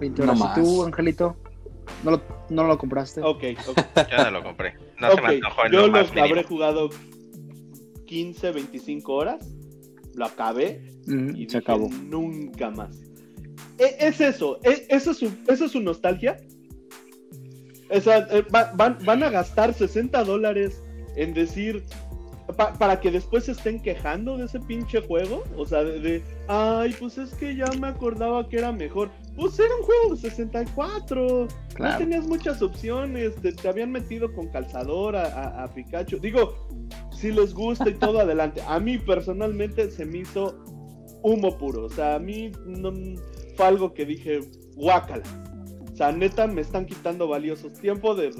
20 No horas. más. ¿Y tú, Angelito? ¿No lo, no lo compraste? Ok, ok. Yo no lo compré. No se me antojó en Yo lo habré jugado 15, 25 horas. Lo acabé. Mm, y se dije, acabó. nunca más. E- es eso, e- eso es su, eso es su nostalgia. Esa, eh, va- van, van a gastar 60 dólares en decir pa- para que después se estén quejando de ese pinche juego. O sea, de, de, ay, pues es que ya me acordaba que era mejor. Pues era un juego de 64. No Claro. tenías muchas opciones. Te, te habían metido con calzador a, a- a Pikachu. Digo, si les gusta y todo adelante. A mí personalmente se me hizo humo puro. O sea, a mí no, fue algo que dije, guácala. Sea, neta, me están quitando valiosos tiempos. De,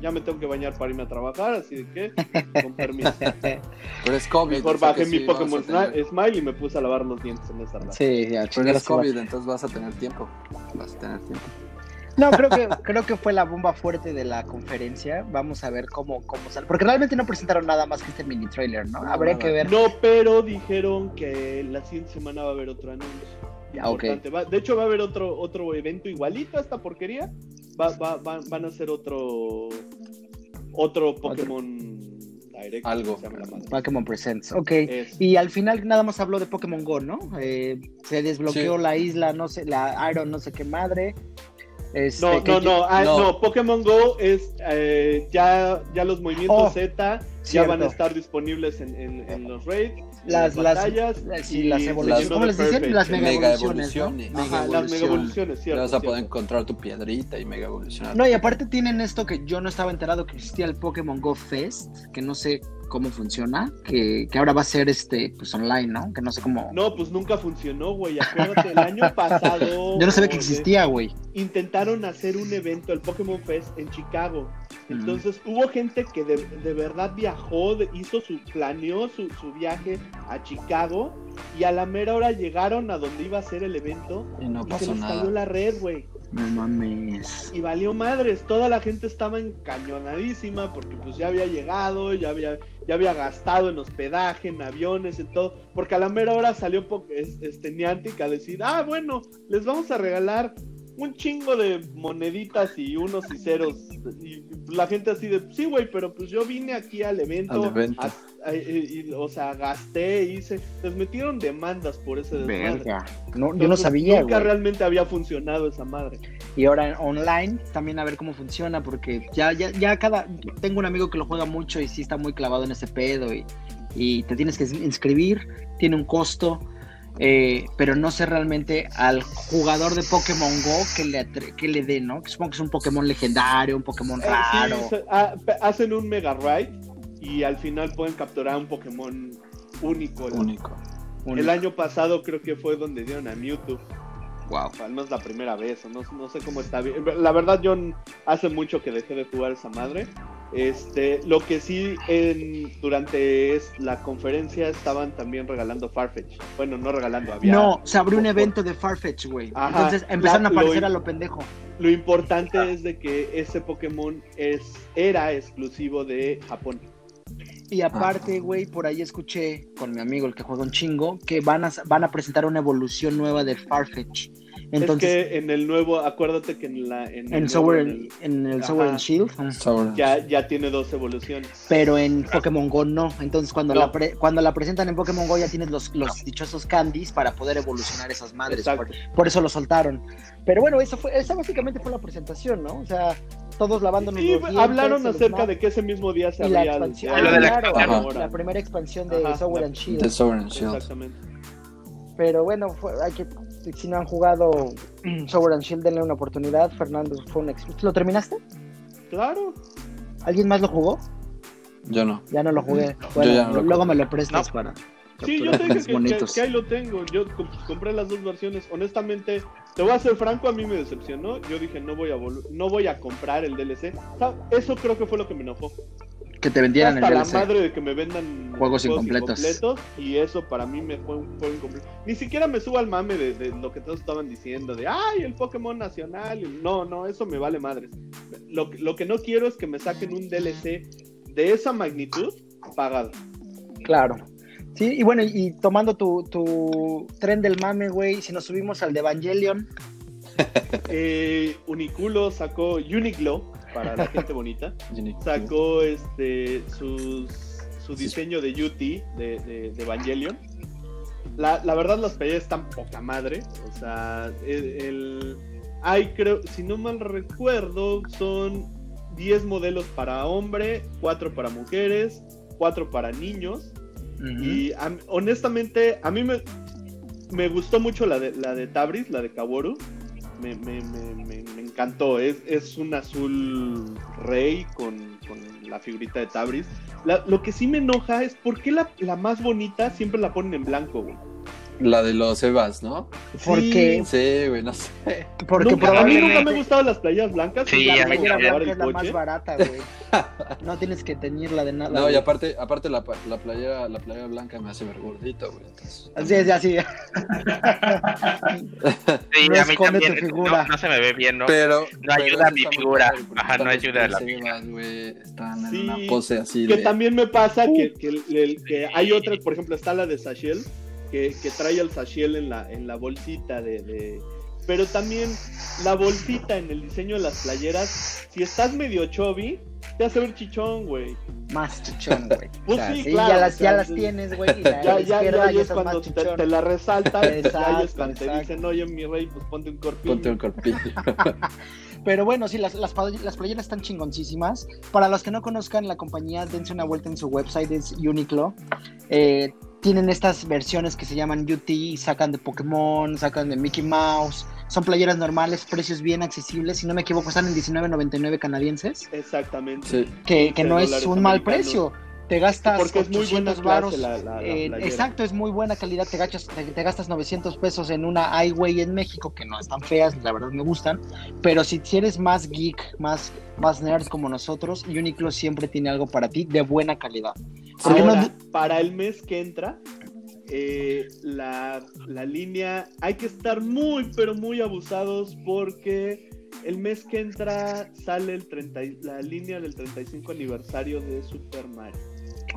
ya me tengo que bañar para irme a trabajar, así de que, con permiso. Pero es COVID. Mejor bajé mi Pokémon Smile y me puse a lavar los dientes en esa Sí, ya, Pero es COVID, entonces vas a tener tiempo. Vas a tener tiempo. No, creo que, creo que fue la bomba fuerte de la conferencia. Vamos a ver cómo, cómo sale. Porque realmente no presentaron nada más que este mini trailer, ¿no? Habría que ver. No, pero dijeron que la siguiente semana va a haber otro anuncio. De hecho, va a haber otro, otro evento igualito a esta porquería. Va, va, van a hacer otro otro Pokémon Direct. Algo. Pokémon Presents. Ok. Y al final nada más habló de Pokémon Go, ¿no? Eh, se desbloqueó la isla, no sé, la Iron, no sé qué madre. Este, no, ah, no, no, Pokémon Go es eh, ya, ya los movimientos oh, Z ya van a estar disponibles en, en, los raids, las, las batallas y las evoluciones. ¿Cómo les dicen? Las mega, evoluciones. las mega evoluciones, cierto. Vas a poder encontrar tu piedrita y mega evolucionar. No, y aparte tienen esto que yo no estaba enterado que existía el Pokémon Go Fest, que no sé cómo funciona, que, que, ahora va a ser este pues online, ¿no? Que no sé cómo. No, pues nunca funcionó, güey. Acuérdate, el año pasado. Yo no sabía que existía, güey. Intentaron hacer un evento, el Pokémon Fest, en Chicago. Entonces hubo gente que de, de verdad viajó, hizo su, planeó su, su, viaje a Chicago y a la mera hora llegaron a donde iba a ser el evento y no se les cayó la red, güey. No mames. Y valió madres, toda la gente estaba encañonadísima porque pues ya había llegado, ya había, ya había gastado en hospedaje, en aviones, en todo, porque a la mera hora salió este Niantic a decir, ah, bueno, les vamos a regalar un chingo de moneditas y unos y ceros. Y la gente así de, sí, güey, pero pues yo vine aquí al evento. o sea, gasté, hice. Les metieron demandas por ese desmadre. No, yo no sabía. Nunca realmente había funcionado esa madre. Y ahora online también a ver cómo funciona, porque ya, ya, ya cada. Tengo un amigo que lo juega mucho y sí está muy clavado en ese pedo y, y te tienes que inscribir, tiene un costo eh, pero no sé realmente al jugador de Pokémon Go que le, que le dé, ¿no? Supongo que es un Pokémon legendario, un Pokémon eh, raro. Ah, hacen un Mega Ride y al final pueden capturar un Pokémon único. Único. El año pasado creo que fue donde dieron a Mewtwo. Wow. no es la primera vez, no, no sé cómo está bien. La verdad, yo hace mucho que dejé de jugar esa madre. Este, lo que sí en, durante la conferencia estaban también regalando Farfetch. Bueno, no regalando, había. No, se abrió un evento de Farfetch, güey. Entonces empezaron a aparecer a lo pendejo. Lo importante es de que ese Pokémon es, era exclusivo de Japón. Y aparte, güey, por ahí escuché con mi amigo, el que juega un chingo, que van a, van a presentar una evolución nueva de Farfetch. Entonces, es que en el nuevo, acuérdate que en la en, el, Sovereign, en el, Shield ya, ya tiene dos evoluciones. Pero en Pokémon Go no. Entonces cuando la cuando la presentan en Pokémon Go ya tienes los, los dichosos candies para poder evolucionar esas madres. Por, eso lo soltaron. Pero bueno, eso fue, esa básicamente fue la presentación, ¿no? O sea, todos lavándonos sí, hablaron acerca de que ese mismo día se había la, expansión, la, primera expansión de Sovereign and Shield. De Sovereign Shield. Exactamente. Pero bueno, hay que si no han jugado Sword and Shield, denle una oportunidad. Fernando fue un ¿Lo terminaste? Claro. ¿Alguien más lo jugó? Yo no. Ya no lo jugué. Bueno, luego me lo prestas para. Sí, yo tengo que, que, ahí lo tengo. Yo compré las dos versiones. Honestamente, te voy a ser franco, a mí me decepcionó. Yo dije, no voy a no voy a comprar el DLC. eso creo que fue lo que me enojó que te vendieran Hasta el la madre de que me vendan juegos, incompletos. y eso para mí me fue un juego incompleto. Ni siquiera me subo al mame de, lo que todos estaban diciendo, de ay, el Pokémon nacional. No, no, eso me vale madres. Lo, lo que no quiero es que me saquen un DLC de esa magnitud pagado. Claro. Sí, y bueno, y tomando tu, tu tren del mame, güey, si nos subimos al de Evangelion. eh, Uniculo sacó Uniqlo para la gente bonita. Sacó este sus, su diseño de UT de, de, Evangelion. La, la, verdad las peleas están poca madre. O sea, el, hay creo, si no mal recuerdo, son 10 modelos para hombre, 4 para mujeres, 4 para niños. Y honestamente, a mí me, me gustó mucho la de, la de Tabris, la de Kaworu me, me, me, me encantó. Es, es, un azul rey con, con la figurita de Tabris. lo que sí me enoja es por qué la, la, más bonita siempre la ponen en blanco, güey. La de los Evas, ¿no? Porque. Sí, güey, no sé. Porque A mí nunca me han gustado las playas blancas. Sí, la a mí playera blanca es la más barata, güey. No tienes que teñirla de nada. No, y aparte, aparte la, la playera, la playera blanca me hace ver gordito, güey. entonces- Así es, así. Sí, No a mí también. figura. No, no se me ve bien, ¿no? Pero No ayuda a mi figura. Ajá, no ayuda a la güey, Están en Sí, una pose así Que de... también me pasa que, que, el- el- que hay otras, por ejemplo, está la de Sachel, que, que trae el Sachel en la, en la bolsita de, de- Pero también la bolsita en el diseño de las playeras, si estás medio chubby, te hace ver chichón, güey. Más chichón, güey. Pues O sea, sí, sí, claro, ya las, o ya sea, las sí. tienes, güey. Ya, ya, ya, ya es cuando te, te la resaltan, ya es cuando te dicen, oye, mi rey, pues ponte un corpillo. Ponte el corpillo. Pero bueno, sí, las, las, las playeras están chingoncísimas. Para los que no conozcan la compañía, dense una vuelta en su website, es Uniqlo. Eh, tienen estas versiones que se llaman UT, sacan de Pokémon, sacan de Mickey Mouse. Son playeras normales, precios bien accesibles. Si no me equivoco, están en 19.99 canadienses, Exactamente. Sí. que, que no es un mal precio. Te gastas Porque es muy buena 800 clase varos. la, la, la Eh, exacto, es muy buena calidad. Te, gachas- te, te gastas 900 pesos en una iWay en México, que no están feas, la verdad me gustan. Pero si, si eres más geek, más, más nerd como nosotros, Uniqlo siempre tiene algo para ti de buena calidad. Porque no- Ahora, para el mes que entra, eh, la, la línea, hay que estar muy, pero muy abusados porque el mes que entra sale el 30, y- la línea del 35 aniversario de Super Mario.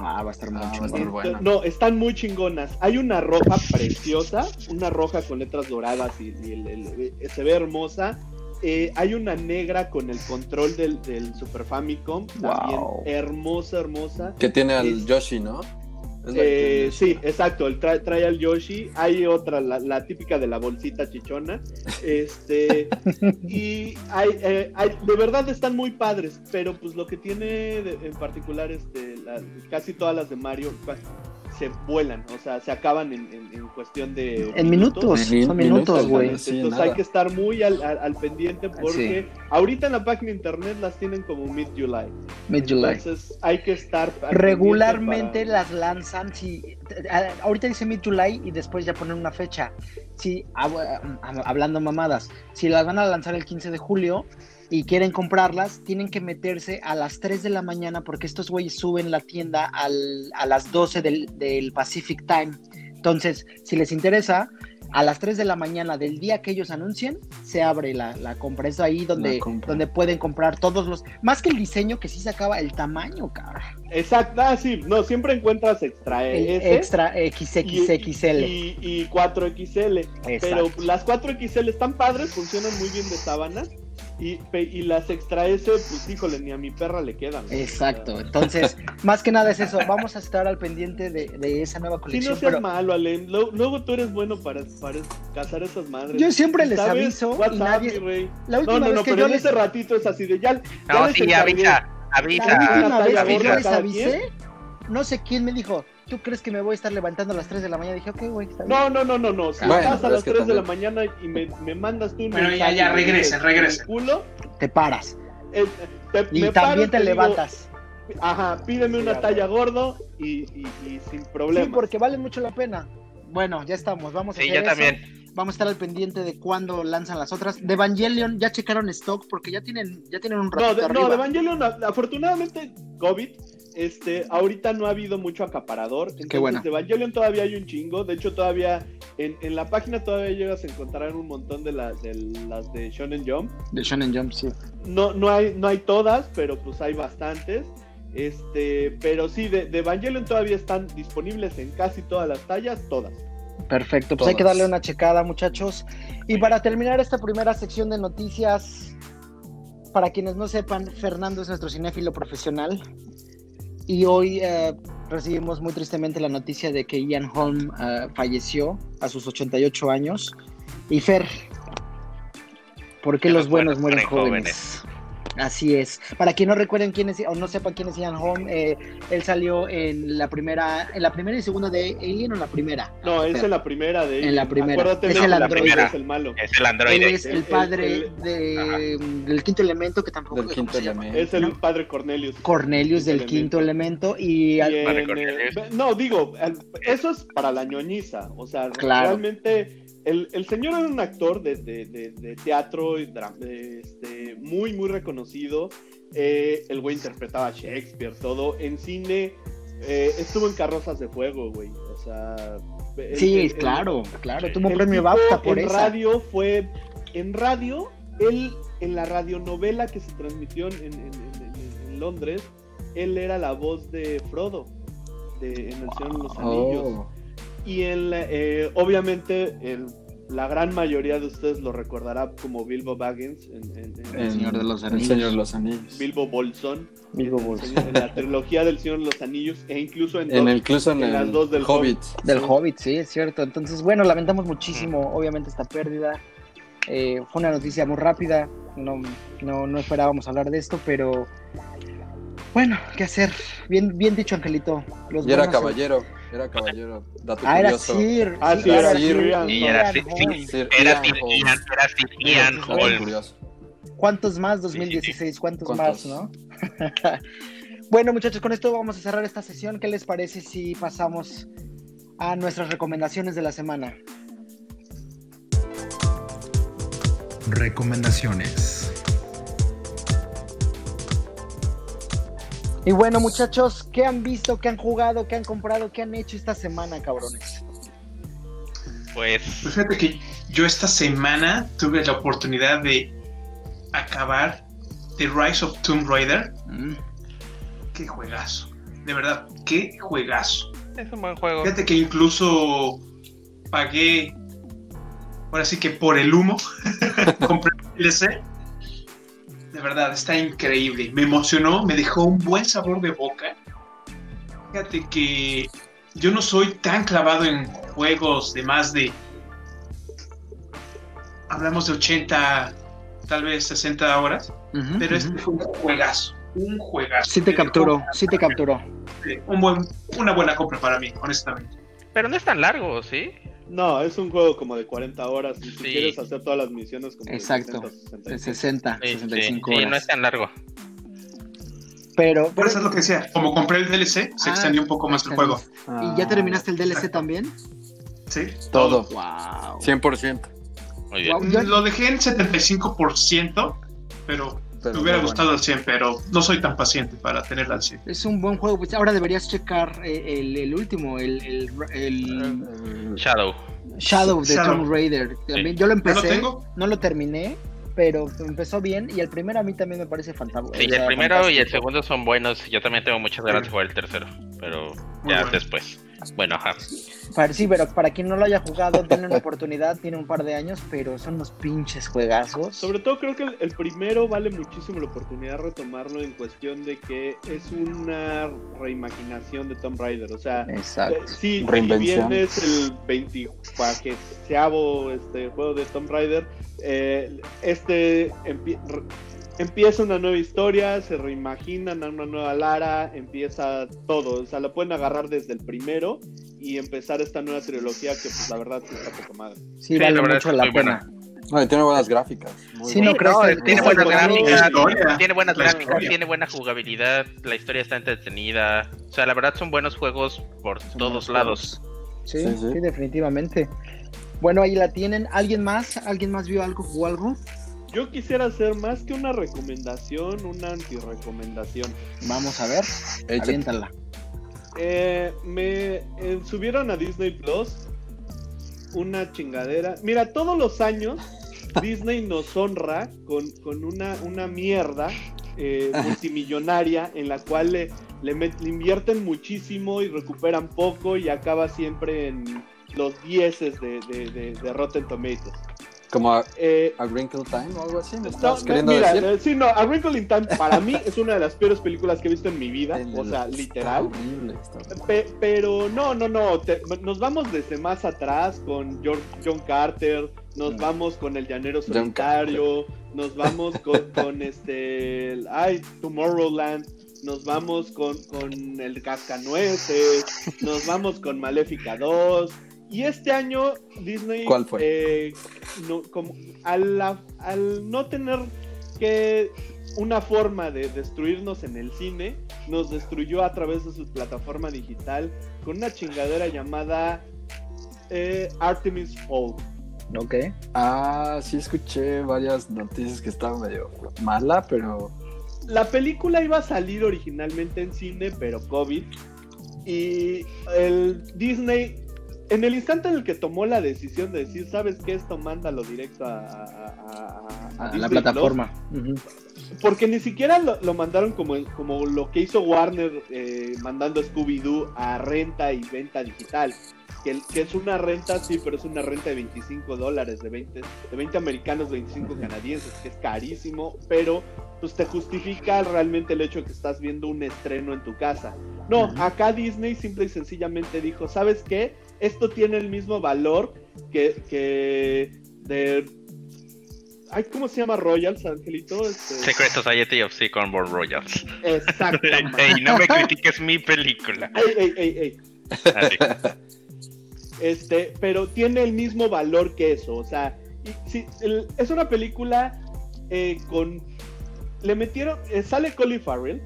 Ah, va a estar muy Ah, chingón. No, están muy chingonas. Hay una roja preciosa, una roja con letras doradas y, y el- el- el- se ve hermosa. Eh, hay una negra con el control del, del Super Famicom, también Wow. hermosa, hermosa. Que tiene al Es- Yoshi, ¿no? Eh, sí, exacto, el trae, trae al Yoshi. Hay otra, la, la típica de la bolsita chichona. Este, y hay, eh, hay- de verdad están muy padres, pero pues lo que tiene de- en particular este, la- casi todas las de Mario se vuelan, o sea, se acaban en, en- en cuestión de... En minutos, son minutos, minutos, güey. Sí, Entonces nada. hay que estar muy al, al- al pendiente porque ahorita en la página de internet las tienen como mid-July. Mid-July. Entonces hay que estar... Regularmente para- las lanzan, si, a- ahorita dice mid-July y después ya ponen una fecha. Si, hab- hablando mamadas, si las van a lanzar el 15 de julio y quieren comprarlas, tienen que meterse a las 3 de la mañana porque estos güeyes suben la tienda al- a las 12 del, del Pacific Time. Entonces, si les interesa, a las 3 de la mañana del día que ellos anuncien, se abre la, la compra. Es ahí donde, donde pueden comprar todos los... Más que el diseño, que sí se acaba, el tamaño, cara. Exacto, ah, sí, no, siempre encuentras extra El extra XXXL. y, y 4XL. Pero las 4XL están padres, funcionan muy bien de sábana. Y, las extra S, pues híjole, ni a mi perra le quedan. ¿no? Exacto. Entonces, más que nada es eso. Vamos a estar al pendiente de, de esa nueva Si no colección. seas pero malo, Alem. Luego, luego tú eres bueno para, para cazar esas madres. Yo siempre les ¿Sabes? aviso y nadie- mi rey. la No, última no, vez no, que pero yo en les, ese ratito es así de ya. ya No, les sí, encargué. avisa, la avisa. última vez que les avisé, no sé quién me dijo, ¿tú crees que me voy a estar levantando a las 3 de la mañana? Dije, ok, güey, está bien. No, no, no, no, no. Si Bueno, vas a pero las es que 3 de la mañana y me, me mandas tú un Bueno, ya, ya, regresen, regresen. culo, Te paras. eh, te- Y me paro también te digo, levantas. Ajá, pídeme Sí, una talla gordo y, y, y sin problema. Sí, porque vale mucho la pena. Bueno, ya estamos. Vamos a Sí, hacer yo eso. también. Vamos a estar al pendiente de cuándo lanzan las otras. De Evangelion ya checaron stock porque ya tienen, ya tienen un No, ratito de, no, arriba. de Evangelion, afortunadamente, COVID, este, ahorita no ha habido mucho acaparador. Entonces, bueno. de Evangelion todavía hay un chingo. De hecho, todavía en, en la página todavía llegas a encontrar un montón de, las de las de Shonen Jump. De Shonen Jump, sí. No, no, hay, no hay todas, pero pues hay bastantes. Este, pero sí, de, de Evangelion todavía están disponibles en casi todas las tallas, todas. Perfecto, pues hay que darle una checada, muchachos. Y para terminar esta primera sección de noticias, para quienes no sepan, Fernando es nuestro cinéfilo profesional. Y hoy eh, recibimos muy tristemente la noticia de que Ian Holm eh, falleció a sus 88 años. Y Fer, ¿por qué los los buenos buenos mueren mueren jóvenes? Así es. Para quien no recuerden quién es o no sepa quién es Ian Holm, eh, él salió en la primera, en la primera y segunda de Alien o la primera. No, es en la primera de. En la primera. es el androide. Es el malo. Es el androide. Él es el padre de, del quinto elemento que tampoco. Del quinto elemento. Es el padre Cornelius. Cornelius del quinto elemento y. Eh, no digo, eso es para la ñoñiza, o sea, realmente el, el, señor era un actor de, de, de, teatro este, muy, muy reconocido. Eh, el güey interpretaba a Shakespeare, todo. En cine eh, estuvo en Carrozas de Fuego, güey. O sea. sí, claro, claro. Tuvo un premio BAFTA por en radio fue. En radio, él, en la radionovela que se transmitió en, en, Londres, él era la voz de Frodo de, en El Señor de los Anillos. Oh. Y en eh, obviamente el, la gran mayoría de ustedes lo recordará como Bilbo Baggins en, El Señor de los Anillos. los Anillos. Bilbo Bolsón. Bilbo Bolsón. En, la trilogía del Señor de los Anillos e incluso en, en, incluso en, las dos del Hobbit. Del Hobbit, sí, es cierto. Entonces, bueno, lamentamos muchísimo, obviamente, esta pérdida. Eh, fue una noticia muy rápida. No, no, no esperábamos hablar de esto, pero bueno, ¿qué hacer? Bien, bien dicho, Angelito. Los y era caballero, era caballero. Dato ah, era Sir. Ah, sí, era Sir. Y era Sir. Era Sir Ian Holmes. ¿Cuántos más 2016? ¿Cuántos, más, no? bueno, muchachos, con esto vamos a cerrar esta sesión. ¿Qué les parece si pasamos a nuestras recomendaciones de la semana? Recomendaciones. Y bueno, muchachos, ¿qué han visto, qué han jugado, qué han comprado, qué han hecho esta semana, cabrones? Pues... pues fíjate que yo esta semana tuve la oportunidad de acabar The Rise of Tomb Raider. Mm. Qué juegazo. De verdad, qué juegazo. Es un buen juego. Fíjate que incluso pagué, ahora sí que por el humo, compré el DLC de verdad, está increíble. Me emocionó, me dejó un buen sabor de boca. Fíjate que yo no soy tan clavado en juegos de más de. Hablamos de 80, tal vez 60 horas. pero este fue un juegazo. Un juegazo. Sí te capturó, sí te capturó. Un buen, una buena compra para mí, honestamente. Pero no es tan largo, ¿sí? No, es un juego como de 40 horas. Y si quieres hacer todas las misiones, como Exacto, de 60, 65 horas. Sí, no es tan largo. Pero, Por eso es lo que decía. Como compré el DLC, se ah, extendió un poco más el juego. ¿Y ya terminaste el DLC también? Sí. Todo. Wow. 100%. Muy bien. Lo dejé en 75%, pero me hubiera gustado al 100, pero no soy tan paciente para tenerla al 100. Es un buen juego. Pues ahora deberías checar eh, el, último, el, Shadow. Shadow de Tomb Raider. También, Yo lo empecé, no lo terminé, pero empezó bien y el primero a mí también me parece fantástico. Sí, el primero y el segundo son buenos. Yo también tengo muchas ganas de jugar el tercero, pero ya después. Bueno, ajá. sí, pero para quien no lo haya jugado, denle una oportunidad, tiene un par de años, pero son unos pinches juegazos. Sobre todo creo que el, primero vale muchísimo la oportunidad de retomarlo en cuestión de que es una reimaginación de Tomb Raider, o sea, Exacto. Eh, sí, si bien es el 24 este juego de Tomb Raider, eh, este empieza una nueva historia, se reimaginan a una nueva Lara, empieza todo, o sea, la pueden agarrar desde el primero y empezar esta nueva trilogía que pues la verdad sí está poco madre. Sí, vale mucho la pena. tiene buenas gráficas. Sí, no, creo que tiene buenas gráficas, tiene buenas gráficas, tiene buena jugabilidad, la historia está entretenida. O sea, la verdad son buenos juegos por todos lados. Sí, sí, definitivamente. Bueno, ahí la tienen. ¿Alguien más? ¿Alguien más vio algo, jugó algo? Yo quisiera hacer más que una recomendación, una anti-recomendación. Vamos a ver, aviéntala. Eh, me eh, subieron a Disney Plus una chingadera. Mira, todos los años Disney nos honra con, una, una mierda eh, multimillonaria en la cual le, le, invierten muchísimo y recuperan poco y acaba siempre en los dieces de, de, de Rotten Tomatoes. Como a, eh, a, Wrinkle Time o algo así. mira, eh, sí, no, A Wrinkle in Time para mí es una de las peores películas que he visto en mi vida. o sea, literal. pero no, no, no. nos vamos desde más atrás con George, John Carter, nos vamos con el llanero solitario, nos vamos con, este, ay, Tomorrowland, nos vamos con, con el Cascanueces, nos vamos con Maléfica 2. Y este año Disney, ¿Cuál fue? Eh, no, como, al, al no tener que una forma de destruirnos en el cine, nos destruyó a través de su plataforma digital con una chingadera llamada eh, Artemis Fowl. Ok. Ah, sí escuché varias noticias que estaba medio mala, pero... La película iba a salir originalmente en cine, pero COVID. Y el Disney, en el instante en el que tomó la decisión de decir, ¿sabes qué? Esto mándalo directo a, a, la plataforma. Porque ni siquiera lo, mandaron como, como lo que hizo Warner eh, mandando Scooby-Doo a renta y venta digital que, es una renta, sí, pero es una renta de 25 dólares, de 20, de 20 americanos, 25 canadienses, que es carísimo, pero pues te justifica realmente el hecho de que estás viendo un estreno en tu casa. No, acá Disney simple y sencillamente dijo, ¿sabes qué? Esto tiene el mismo valor que, que de Ay, ¿Cómo se llama Royals, Angelito? Este... Secret Society of Sycamore Royals. Exacto. ey, no me critiques mi película. Ey, ey, ey, ey. Este, pero tiene el mismo valor que eso. O sea, es una película eh, con. Le metieron. Eh, sale Colin Farrell.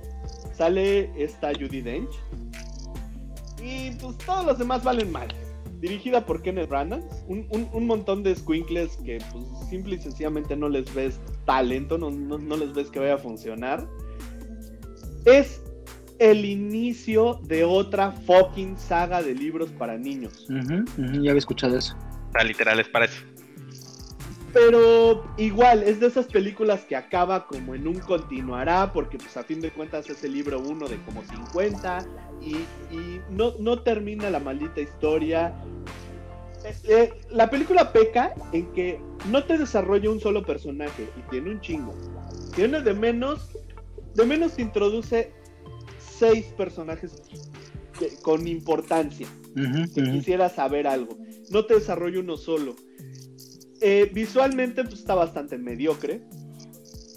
Sale esta Judy Dench. Y pues todos los demás valen mal. Dirigida por Kenneth Branagh. Un, montón de squinkles que pues simple y sencillamente no les ves talento. No, no les ves que vaya a funcionar. Es el inicio de otra fucking saga de libros para niños. ya había escuchado eso. Para literal es para eso. Pero igual, es de esas películas que acaba como en un continuará, porque pues a fin de cuentas es el libro uno de como 50 y, no, no, termina la maldita historia. Eh, eh, la película peca en que no te desarrolla un solo personaje y tiene un chingo. Tiene de menos, de menos te introduce seis personajes con importancia. que quisiera saber algo. No te desarrollo uno solo. Eh, visualmente pues, está bastante mediocre.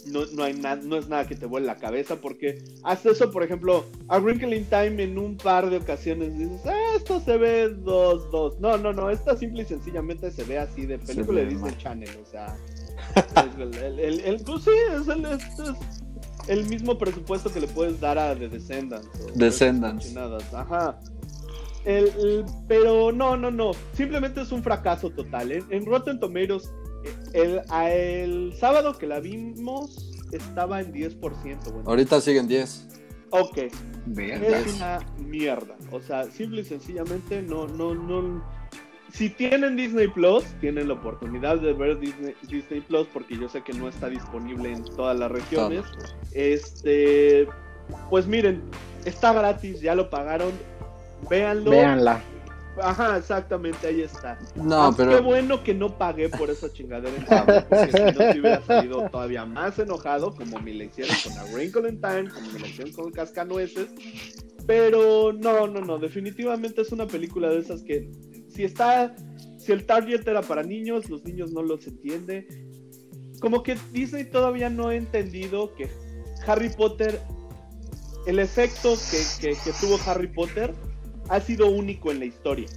No, no, hay no es nada que te vuele la cabeza porque hace eso, por ejemplo, a Wrinkle in Time en un par de ocasiones dices, ah, esto se ve dos, dos. No, no, no, esta simple y sencillamente se ve así de película de Disney Channel, o sea, el, el, pues sí, es, el, es, el mismo presupuesto que le puedes dar a The Descendants. Descendants. Ajá. El, pero no, no, no. Simplemente es un fracaso total. En, Rotten Tomatoes, el, el, sábado que la vimos estaba en 10%. Bueno. Ahorita sigue en 10. Ok. Es una mierda. O sea, simple y sencillamente no, no, no si tienen Disney Plus, tienen la oportunidad de ver Disney, Disney Plus, porque yo sé que no está disponible en todas las regiones. Este, pues miren, está gratis, ya lo pagaron, véanlo. Véanla. Ajá, exactamente, ahí está. No, ah, pero... Qué bueno que no pagué por esa chingadera en porque si no te hubiera salido todavía más enojado, como me lo hicieron con A Wrinkle in Time, como me lo hicieron con Cascanueces. Pero no, no, no, definitivamente es una película de esas que si está, si el target era para niños, los niños no los entiende. Como que Disney todavía no ha entendido que Harry Potter, el efecto que, tuvo Harry Potter ha sido único en la historia.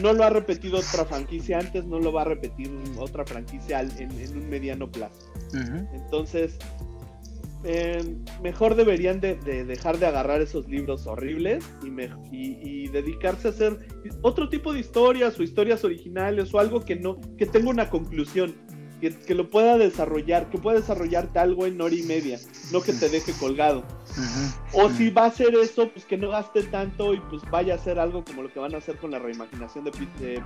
No lo ha repetido otra franquicia antes, no lo va a repetir otra franquicia en, un mediano plazo. Entonces, eh, mejor deberían de, dejar de agarrar esos libros horribles y, dedicarse a hacer otro tipo de historias o historias originales o algo que no que tenga una conclusión que, lo pueda desarrollar que pueda desarrollarte algo en hora y media no que te deje colgado. O si va a hacer eso pues que no gaste tanto y pues vaya a hacer algo como lo que van a hacer con la reimaginación de,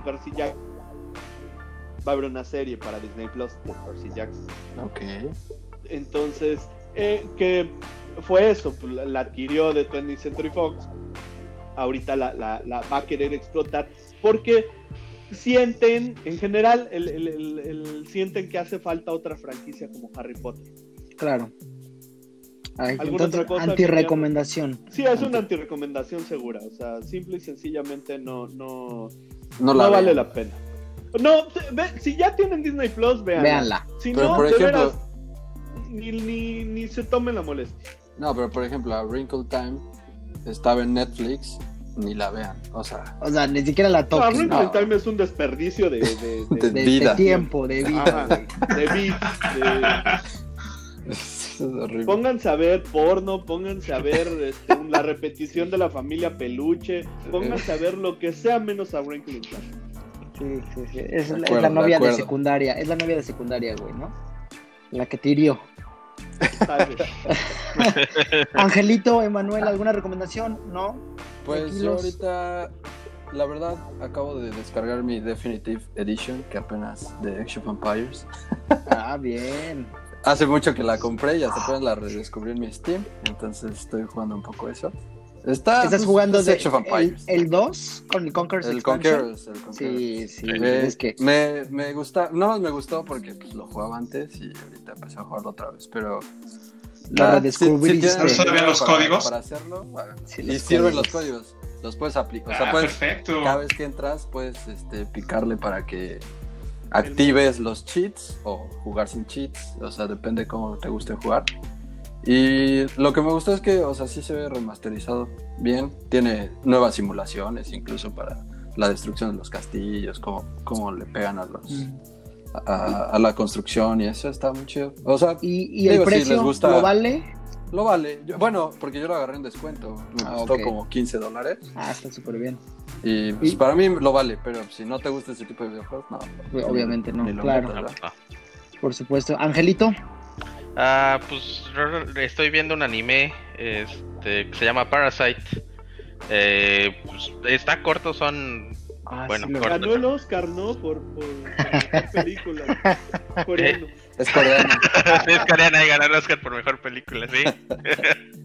Percy Jackson va a haber una serie para Disney Plus de Percy Jackson ok. Entonces eh, que fue eso, pues, la, adquirió de 20th Century Fox, ahorita la, va a querer explotar, porque sienten, en general, el, sienten que hace falta otra franquicia como Harry Potter. Claro. ¿Alguna otra cosa anti-recomendación. Sí, es una anti-recomendación segura. O sea, simple y sencillamente no, no, no, vale la pena. No, si ya tienen Disney Plus, véanla. Véanla. Si no, por ejemplo, ni, ni, ni se tomen la molestia. No, pero por ejemplo, a Wrinkle Time estaba en Netflix, ni la vean. O sea, o sea ni siquiera la toquen. No, Wrinkle Time es un desperdicio de, de, de, de vida. tiempo, de vida. de vida. Pónganse a ver porno, pónganse a ver este, la repetición de la familia peluche, pónganse a ver lo que sea menos a Wrinkle Time. Sí, sí, sí. Es, la novia de, secundaria. Es la novia de secundaria, güey, ¿no? La que te hirió. Angelito, Emanuel, ¿alguna recomendación? ¿No? Pues yo ahorita, la verdad, acabo de descargar mi Definitive Edition, que apenas de Action Vampires. Ah, bien. Hace mucho que la compré y hasta apenas la redescubrí en mi Steam, entonces estoy jugando un poco eso. Está, ¿Estás pues, jugando de el, 2 con el Conquerors? El Conquerors, Sí, sí. Me, es que... me, me gusta, no me gustó porque pues, lo jugaba antes y ahorita empecé a jugarlo otra vez, pero... La redescubriste. Si, si los códigos? Para hacerlo, y sirven los códigos. Los puedes aplicar. O sea, ah, puedes, perfecto. cada vez que entras puedes este, picarle para que actives los cheats o jugar sin cheats. O sea, depende cómo te guste jugar. Y lo que me gustó es que, o sea, sí se ve remasterizado bien. Tiene nuevas simulaciones, incluso para la destrucción de los castillos, cómo, cómo le pegan a los. A, la construcción y eso está muy chido. O sea, ¿y, el precio les gusta, lo vale? Lo vale. bueno, porque yo lo agarré en descuento. Me ah, costó como 15 dólares. Ah, está súper bien. Y pues, para mí lo vale, pero si no te gusta ese tipo de videojuegos, no. Obviamente no, claro. Por supuesto. Angelito. Ah, pues estoy viendo un anime este, que se llama Parasite. Eh, pues, está corto, son. Ah, bueno, Ganó el Oscar, ¿no? Por, por, película. Coreano. Es coreano. es coreana y ganó el Oscar por mejor película, sí.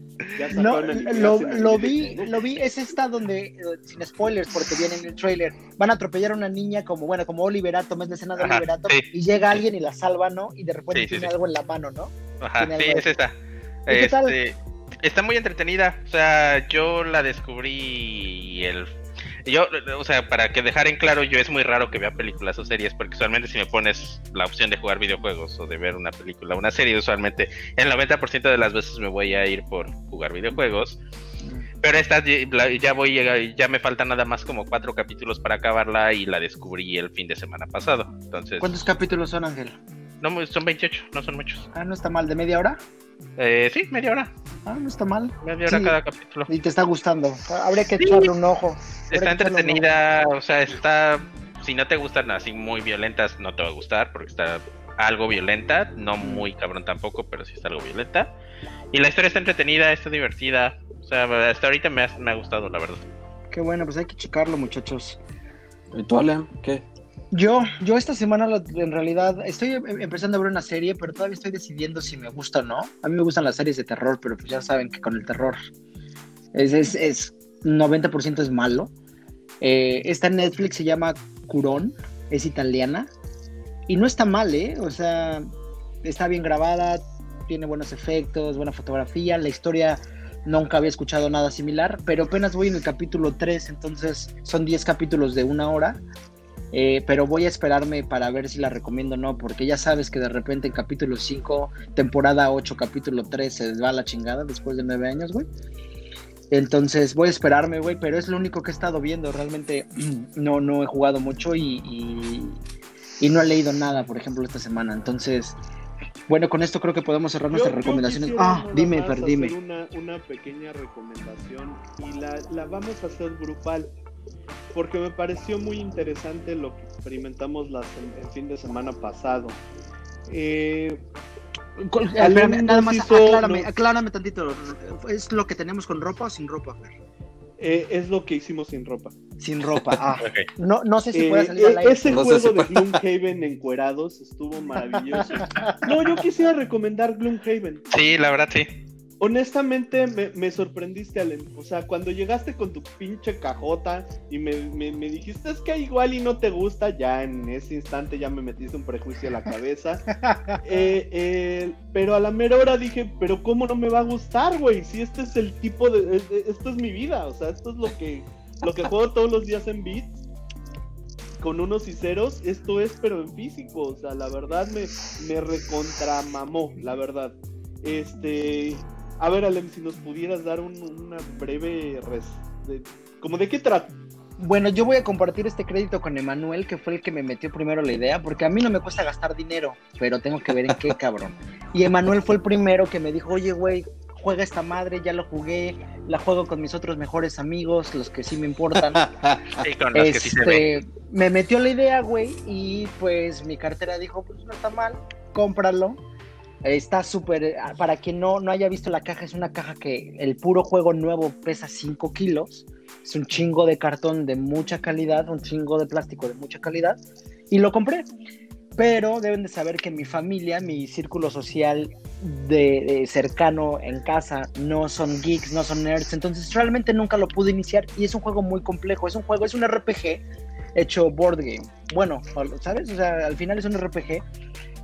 No, lo, lo, vi, lo vi, es esta donde, sin spoilers, porque viene en el trailer, van a atropellar a una niña como, bueno, como Oliverato, es la escena de Oliverato, y llega alguien y la salva, ¿no? Y de repente tiene algo en la mano, ¿no? Ajá, sí, es esta. Este, está muy entretenida, o sea, yo la descubrí el yo, o sea, para que dejar en claro, yo es muy raro que vea películas o series, porque usualmente si me pones la opción de jugar videojuegos o de ver una película o una serie, usualmente el 90% de las veces me voy a ir por jugar videojuegos. Pero esta ya voy, ya me falta nada más como cuatro capítulos para acabarla y la descubrí el fin de semana pasado. Entonces, ¿Cuántos capítulos son, Ángel? No, son 28, no son muchos. Ah, no está mal, ¿de media hora? Eh, sí, media hora. Ah, no está mal. Media hora cada capítulo. Y te está gustando. Habría que echarle un ojo. está entretenida, o sea, está. Si no te gustan así muy violentas, no te va a gustar, porque está algo violenta. No muy cabrón tampoco, pero sí está algo violenta. Y la historia está entretenida, está divertida. O sea, hasta ahorita me ha, me ha gustado, la verdad. Qué bueno, pues hay que checarlo, muchachos. ¿Y tú, Alan? ¿Qué? Yo, yo esta semana en realidad estoy em, empezando a ver una serie, pero todavía estoy decidiendo si me gusta o no. A mí me gustan las series de terror, pero pues ya saben que con el terror es, es, es 90% es malo. Eh, esta en Netflix se llama Curón, es italiana y no está mal, ¿eh? O sea, está bien grabada, tiene buenos efectos, buena fotografía, la historia nunca había escuchado nada similar, pero apenas voy en el capítulo 3, entonces son 10 capítulos de una hora eh, pero voy a esperarme para ver si la recomiendo o no, porque ya sabes que de repente en capítulo 5, temporada 8, capítulo 3 se va a la chingada después de 9 años, güey. Entonces voy a esperarme, güey, pero es lo único que he estado viendo. Realmente no, no he jugado mucho y, y, no he leído nada, por ejemplo, esta semana. Entonces, bueno, con esto creo que podemos cerrar nuestras recomendaciones. Ah, dime, Fer, dime. Una, una pequeña recomendación y la, la vamos a hacer grupal porque me pareció muy interesante lo que experimentamos las, el, fin de semana pasado. Eh, nada más aclárame, aclárame, tantito. ¿Es lo que tenemos con ropa o sin ropa, eh, es lo que hicimos sin ropa. Sin ropa, ah. no, no sé si puede salir eh, al aire. Ese juego de Gloomhaven encuerados estuvo maravilloso. No, yo quisiera recomendar Gloomhaven. Sí, la verdad sí honestamente me, sorprendiste, Allen. O sea, cuando llegaste con tu pinche cajota y me, dijiste es que igual y no te gusta, ya en ese instante ya me metiste un prejuicio a la cabeza. Eh, eh, pero a la mera hora dije, pero ¿cómo no me va a gustar, güey? Si este es el tipo de... Esto es mi vida, o sea, esto es lo que, lo que juego todos los días en Beats con unos y ceros, esto es pero en físico, o sea, la verdad me, me recontramamó, la verdad. Este, a ver, Alem, si nos pudieras dar una breve res, de, como de qué trata. Bueno, yo voy a compartir este crédito con Emanuel, que fue el que me metió primero la idea, porque a mí no me cuesta gastar dinero, pero tengo que ver en qué cabrón. Y Emanuel fue el primero que me dijo, oye, güey, juega esta madre, ya lo jugué, la juego con mis otros mejores amigos, los que sí me importan. este, me metió la idea, güey, y pues mi cartera dijo, pues no está mal, cómpralo. Está súper, para quien no, no haya visto la caja, es una caja que el puro juego nuevo pesa 5 kilos es un chingo de cartón de mucha calidad, un chingo de plástico de mucha calidad, y lo compré. Pero deben de saber que mi familia, mi círculo social de, cercano en casa, no son geeks, no son nerds, entonces realmente nunca lo pude iniciar y es un juego muy complejo, es un juego, es un RPG hecho board game. Bueno, ¿sabes? O sea, al final es un RPG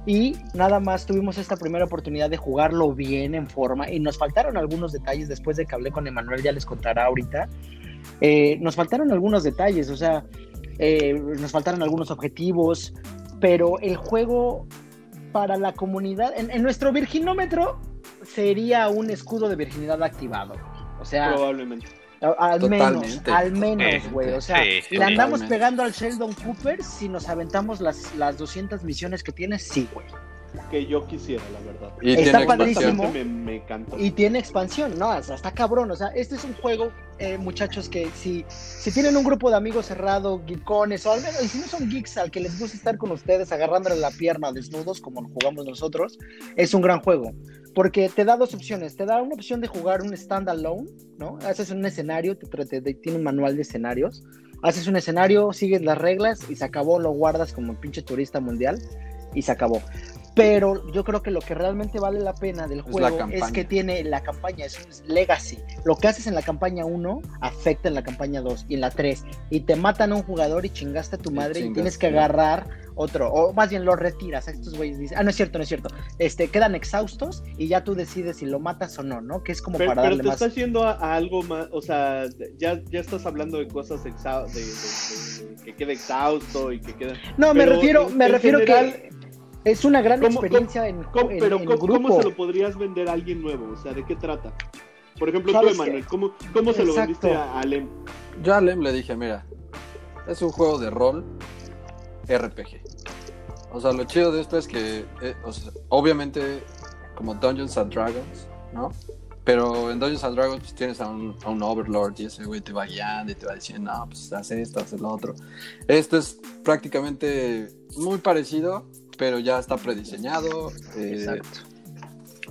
y nada más tuvimos esta primera oportunidad de jugarlo bien en forma y nos faltaron algunos detalles después de que hablé con Emanuel, ya les contará ahorita. Eh, nos faltaron algunos detalles, o sea, eh, nos faltaron algunos objetivos, pero el juego para la comunidad, en, nuestro virginómetro sería un escudo de virginidad activado. O sea, probablemente. Al menos, al menos, güey. O sea, le andamos pegando al Sheldon Cooper si nos aventamos las, las 200 misiones que tiene, sí, güey que yo quisiera, la verdad. Y está padrísimo. Me, y tiene expansión, ¿no? O sea, está cabrón. O sea, este es un juego, eh, muchachos, que si, si tienen un grupo de amigos cerrado, geekones, o al menos, y si no son geeks al que les gusta estar con ustedes agarrándole la pierna desnudos, como jugamos nosotros, es un gran juego. Porque te da dos opciones. Te da una opción de jugar un standalone, ¿no? Haces un escenario, te, tiene un manual de escenarios. Haces un escenario, sigues las reglas y se acabó, lo guardas como pinche turista mundial y se acabó. Pero yo creo que lo que realmente vale la pena del juego es, que tiene la campaña, es un legacy. Lo que haces en la campaña 1 afecta en la campaña 2 y en la 3. Y te matan a un jugador y chingaste a tu madre y, tienes que agarrar otro. O más bien lo retiras. A estos güeyes dicen, ah, no es cierto, no es cierto. Este, quedan exhaustos y ya tú decides si lo matas o no, ¿no? Que es como para darle pero te estás yendo a, algo más, o sea, ya, ya estás hablando de cosas de, que quede exhausto y que quede... No, me refiero, me refiero que es una gran experiencia en, Pero ¿cómo, se lo podrías vender a alguien nuevo? O sea, ¿de qué trata? Por ejemplo, tú, Emanuel, ¿cómo, se lo vendiste a, Alem? Yo a Alem le dije, mira, es un juego de rol RPG. O sea, lo chido de esto es que, eh, obviamente, como Dungeons and Dragons, ¿no? Pero en Dungeons and Dragons pues, tienes a un, a un, Overlord y ese güey te va guiando y te va diciendo, no, pues haz esto, haz lo otro. Esto es prácticamente muy parecido, pero ya está prediseñado. Eh, Exacto.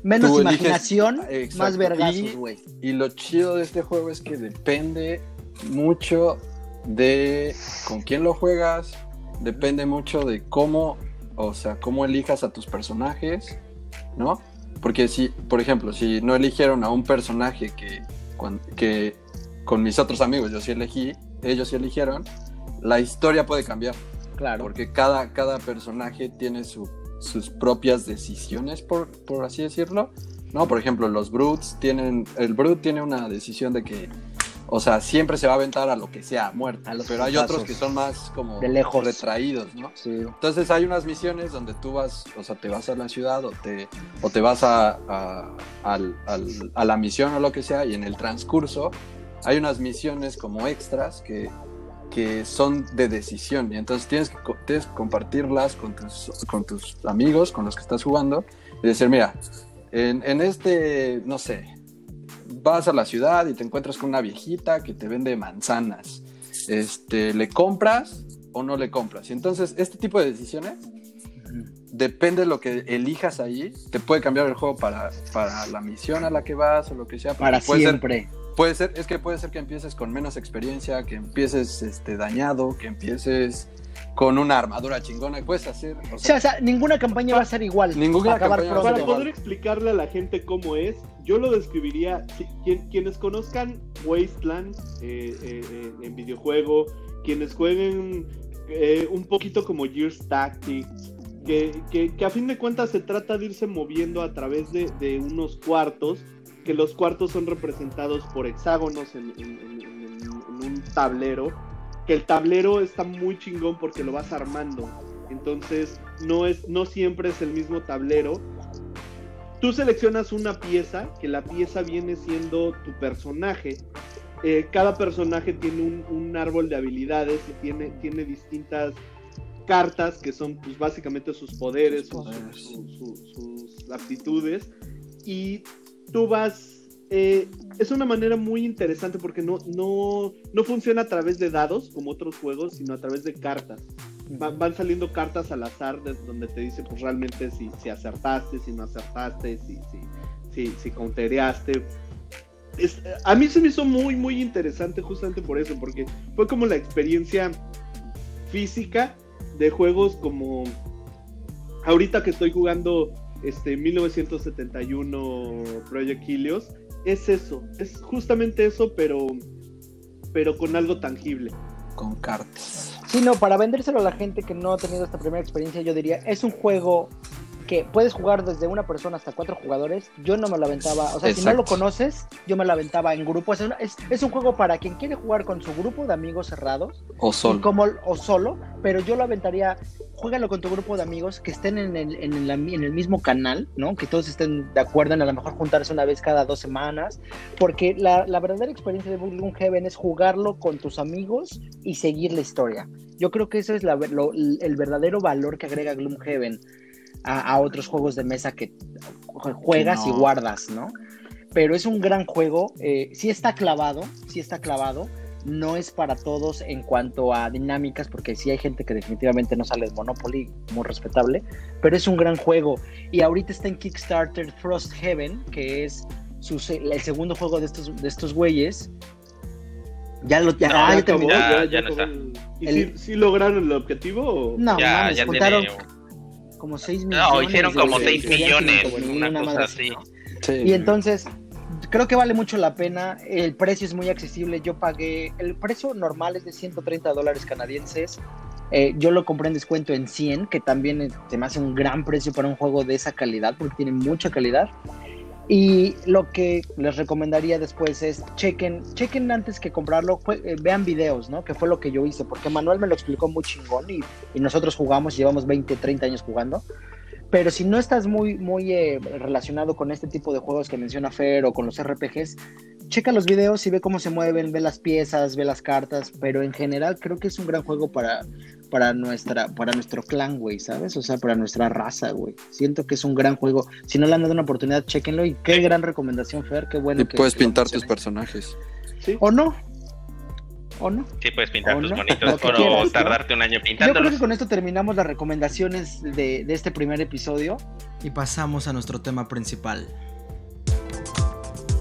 Menos imaginación, más vergazos, güey. Y, lo chido de este juego es que depende mucho de con quién lo juegas, depende mucho de cómo, o sea, cómo elijas a tus personajes, ¿no? Porque si, por ejemplo, si no eligieron a un personaje que, que con mis otros amigos yo sí elegí, ellos sí eligieron, la historia puede cambiar. Claro. Porque cada, cada personaje tiene sus propias decisiones, por, por así decirlo. ¿no? Por ejemplo, los Brutes tienen. El Brute tiene una decisión de que. O sea, siempre se va a aventar a lo que sea, muerto. pero hay otros que son más como de lejos. retraídos, ¿no? Entonces hay unas misiones donde tú vas, o sea, te vas a la ciudad o te, o te vas a, a, a la misión o lo que sea, y en el transcurso hay unas misiones como extras que, que son de decisión y entonces tienes que, tienes compartirlas con tus, con tus amigos, con los que estás jugando y decir, mira, en, en, este, no sé, vas a la ciudad y te encuentras con una viejita que te vende manzanas, este, ¿le compras o no le compras? Y entonces este tipo de decisiones depende de lo que elijas ahí, te puede cambiar el juego para, para la misión a la que vas o lo que sea. Para siempre. Puede ser, es que puede ser que empieces con menos experiencia, que empieces este, dañado, que empieces con una armadura chingona, puedes hacer. O sea, ninguna campaña va a ser igual. Ninguna campaña Para poder explicarle a la gente cómo es, yo lo describiría. quienes conozcan Wasteland eh, eh, eh, en videojuego, quienes jueguen un poquito como Gears Tactics, que, que, a fin de cuentas se trata de irse moviendo a través de, de unos cuartos que los cuartos son representados por hexágonos en, un tablero que el tablero está muy chingón porque lo vas armando. Entonces, no, es, no siempre es el mismo tablero. Tú seleccionas una pieza, que la pieza viene siendo tu personaje. Eh, cada personaje tiene un, árbol de habilidades y tiene, tiene distintas cartas que son pues, básicamente sus poderes, sus aptitudes. Y tú vas eh, es una manera muy interesante porque no, no, no funciona a través de dados como otros juegos, sino a través de cartas. van saliendo cartas al azar de, donde te dice pues realmente si, si acertaste, si no acertaste, si, si, si, si countereaste. a mí se me hizo muy, muy interesante justamente por eso, porque fue como la experiencia física de juegos como ahorita que estoy jugando este 1971 Project Helios es eso, es justamente eso, pero, pero con algo tangible. Con cartas. Sí, no, para vendérselo a la gente que no ha tenido esta primera experiencia, yo diría, es un juego que puedes jugar desde una persona hasta cuatro jugadores. Yo no me lo aventaba, o sea, si no lo conoces, yo me lo aventaba en grupo. Es, es, un juego para quien quiere jugar con su grupo de amigos cerrados. O solo. Como, o solo, pero yo lo aventaría, juégalo con tu grupo de amigos que estén en el, en el, en el mismo canal, ¿no? Que todos estén de acuerdo en a lo mejor juntarse una vez cada dos semanas. Porque la, la verdadera experiencia de Heaven es jugarlo con tus amigos y seguir la historia. Yo creo que eso es la, el verdadero valor que agrega Gloomhaven a, otros juegos de mesa que juegas y guardas, ¿no? Pero es un gran juego, eh, sí está clavado, sí está clavado, no es para todos en cuanto a dinámicas, porque sí hay gente que definitivamente no sale de Monopoly, muy respetable, pero es un gran juego. Y ahorita está en Kickstarter Frost Heaven, que es el segundo juego de estos, de estos güeyes. Ya lo ya, ah, ya, ya, no está. ¿Y si, lograron el objetivo? No, ya, ya contaron, como 6 millones. No, hicieron como 6 millones, una, cosa así. Y entonces, creo que vale mucho la pena. El precio es muy accesible. Yo pagué, el precio normal es de 130 dólares canadienses. Eh, yo lo compré en descuento en 100, que también se me hace un gran precio para un juego de esa calidad, porque tiene mucha calidad. Y lo que les recomendaría después es chequen, chequen antes que comprarlo, eh, vean videos, ¿no? Que fue lo que yo hice, porque Manuel me lo explicó muy chingón y, y nosotros jugamos, llevamos 20, 30 años jugando. Pero si no estás muy, muy eh, relacionado con este tipo de juegos que menciona Fer o con los RPGs, checa los videos y ve cómo se mueven, ve las piezas, ve las cartas, pero en general creo que es un gran juego para, para, nuestra, para nuestro clan, güey, ¿sabes? O sea, para nuestra raza, güey. Siento que es un gran juego. Si no le han dado una oportunidad, chequenlo y qué gran recomendación, Fer, qué bueno. Y puedes pintar tus personajes. ¿Sí? ¿O no? ¿O no? Sí, puedes pintar tus bonitos, pero tardarte un año pintándolos. Yo creo que con esto terminamos las recomendaciones de, de este primer episodio. Y pasamos a nuestro tema principal.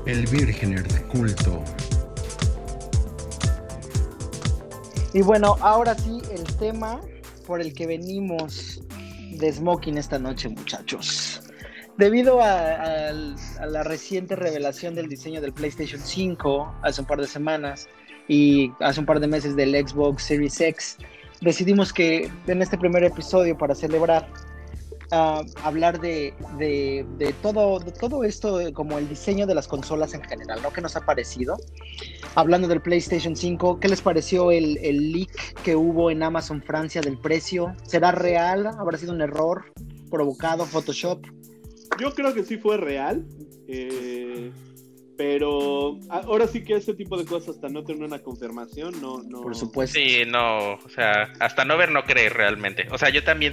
El Virgener de culto. Y bueno, ahora sí, el tema por el que venimos de Smoking esta noche, muchachos. Debido a, la reciente revelación del diseño del PlayStation 5 hace un par de semanas y hace un par de meses del Xbox Series X, decidimos que en este primer episodio, para celebrar hablar de, todo, de todo esto, como el diseño de las consolas en general, ¿no? ¿Qué nos ha parecido? Hablando del PlayStation 5, ¿qué les pareció el, el leak que hubo en Amazon Francia del precio? ¿Será real? ¿Habrá sido un error provocado, Photoshop? Yo creo que sí fue real. Eh, pero ahora sí que ese tipo de cosas, hasta no tener una confirmación, no, no. Por supuesto. Sí, no, o sea, hasta no ver, no creer realmente. O sea, yo también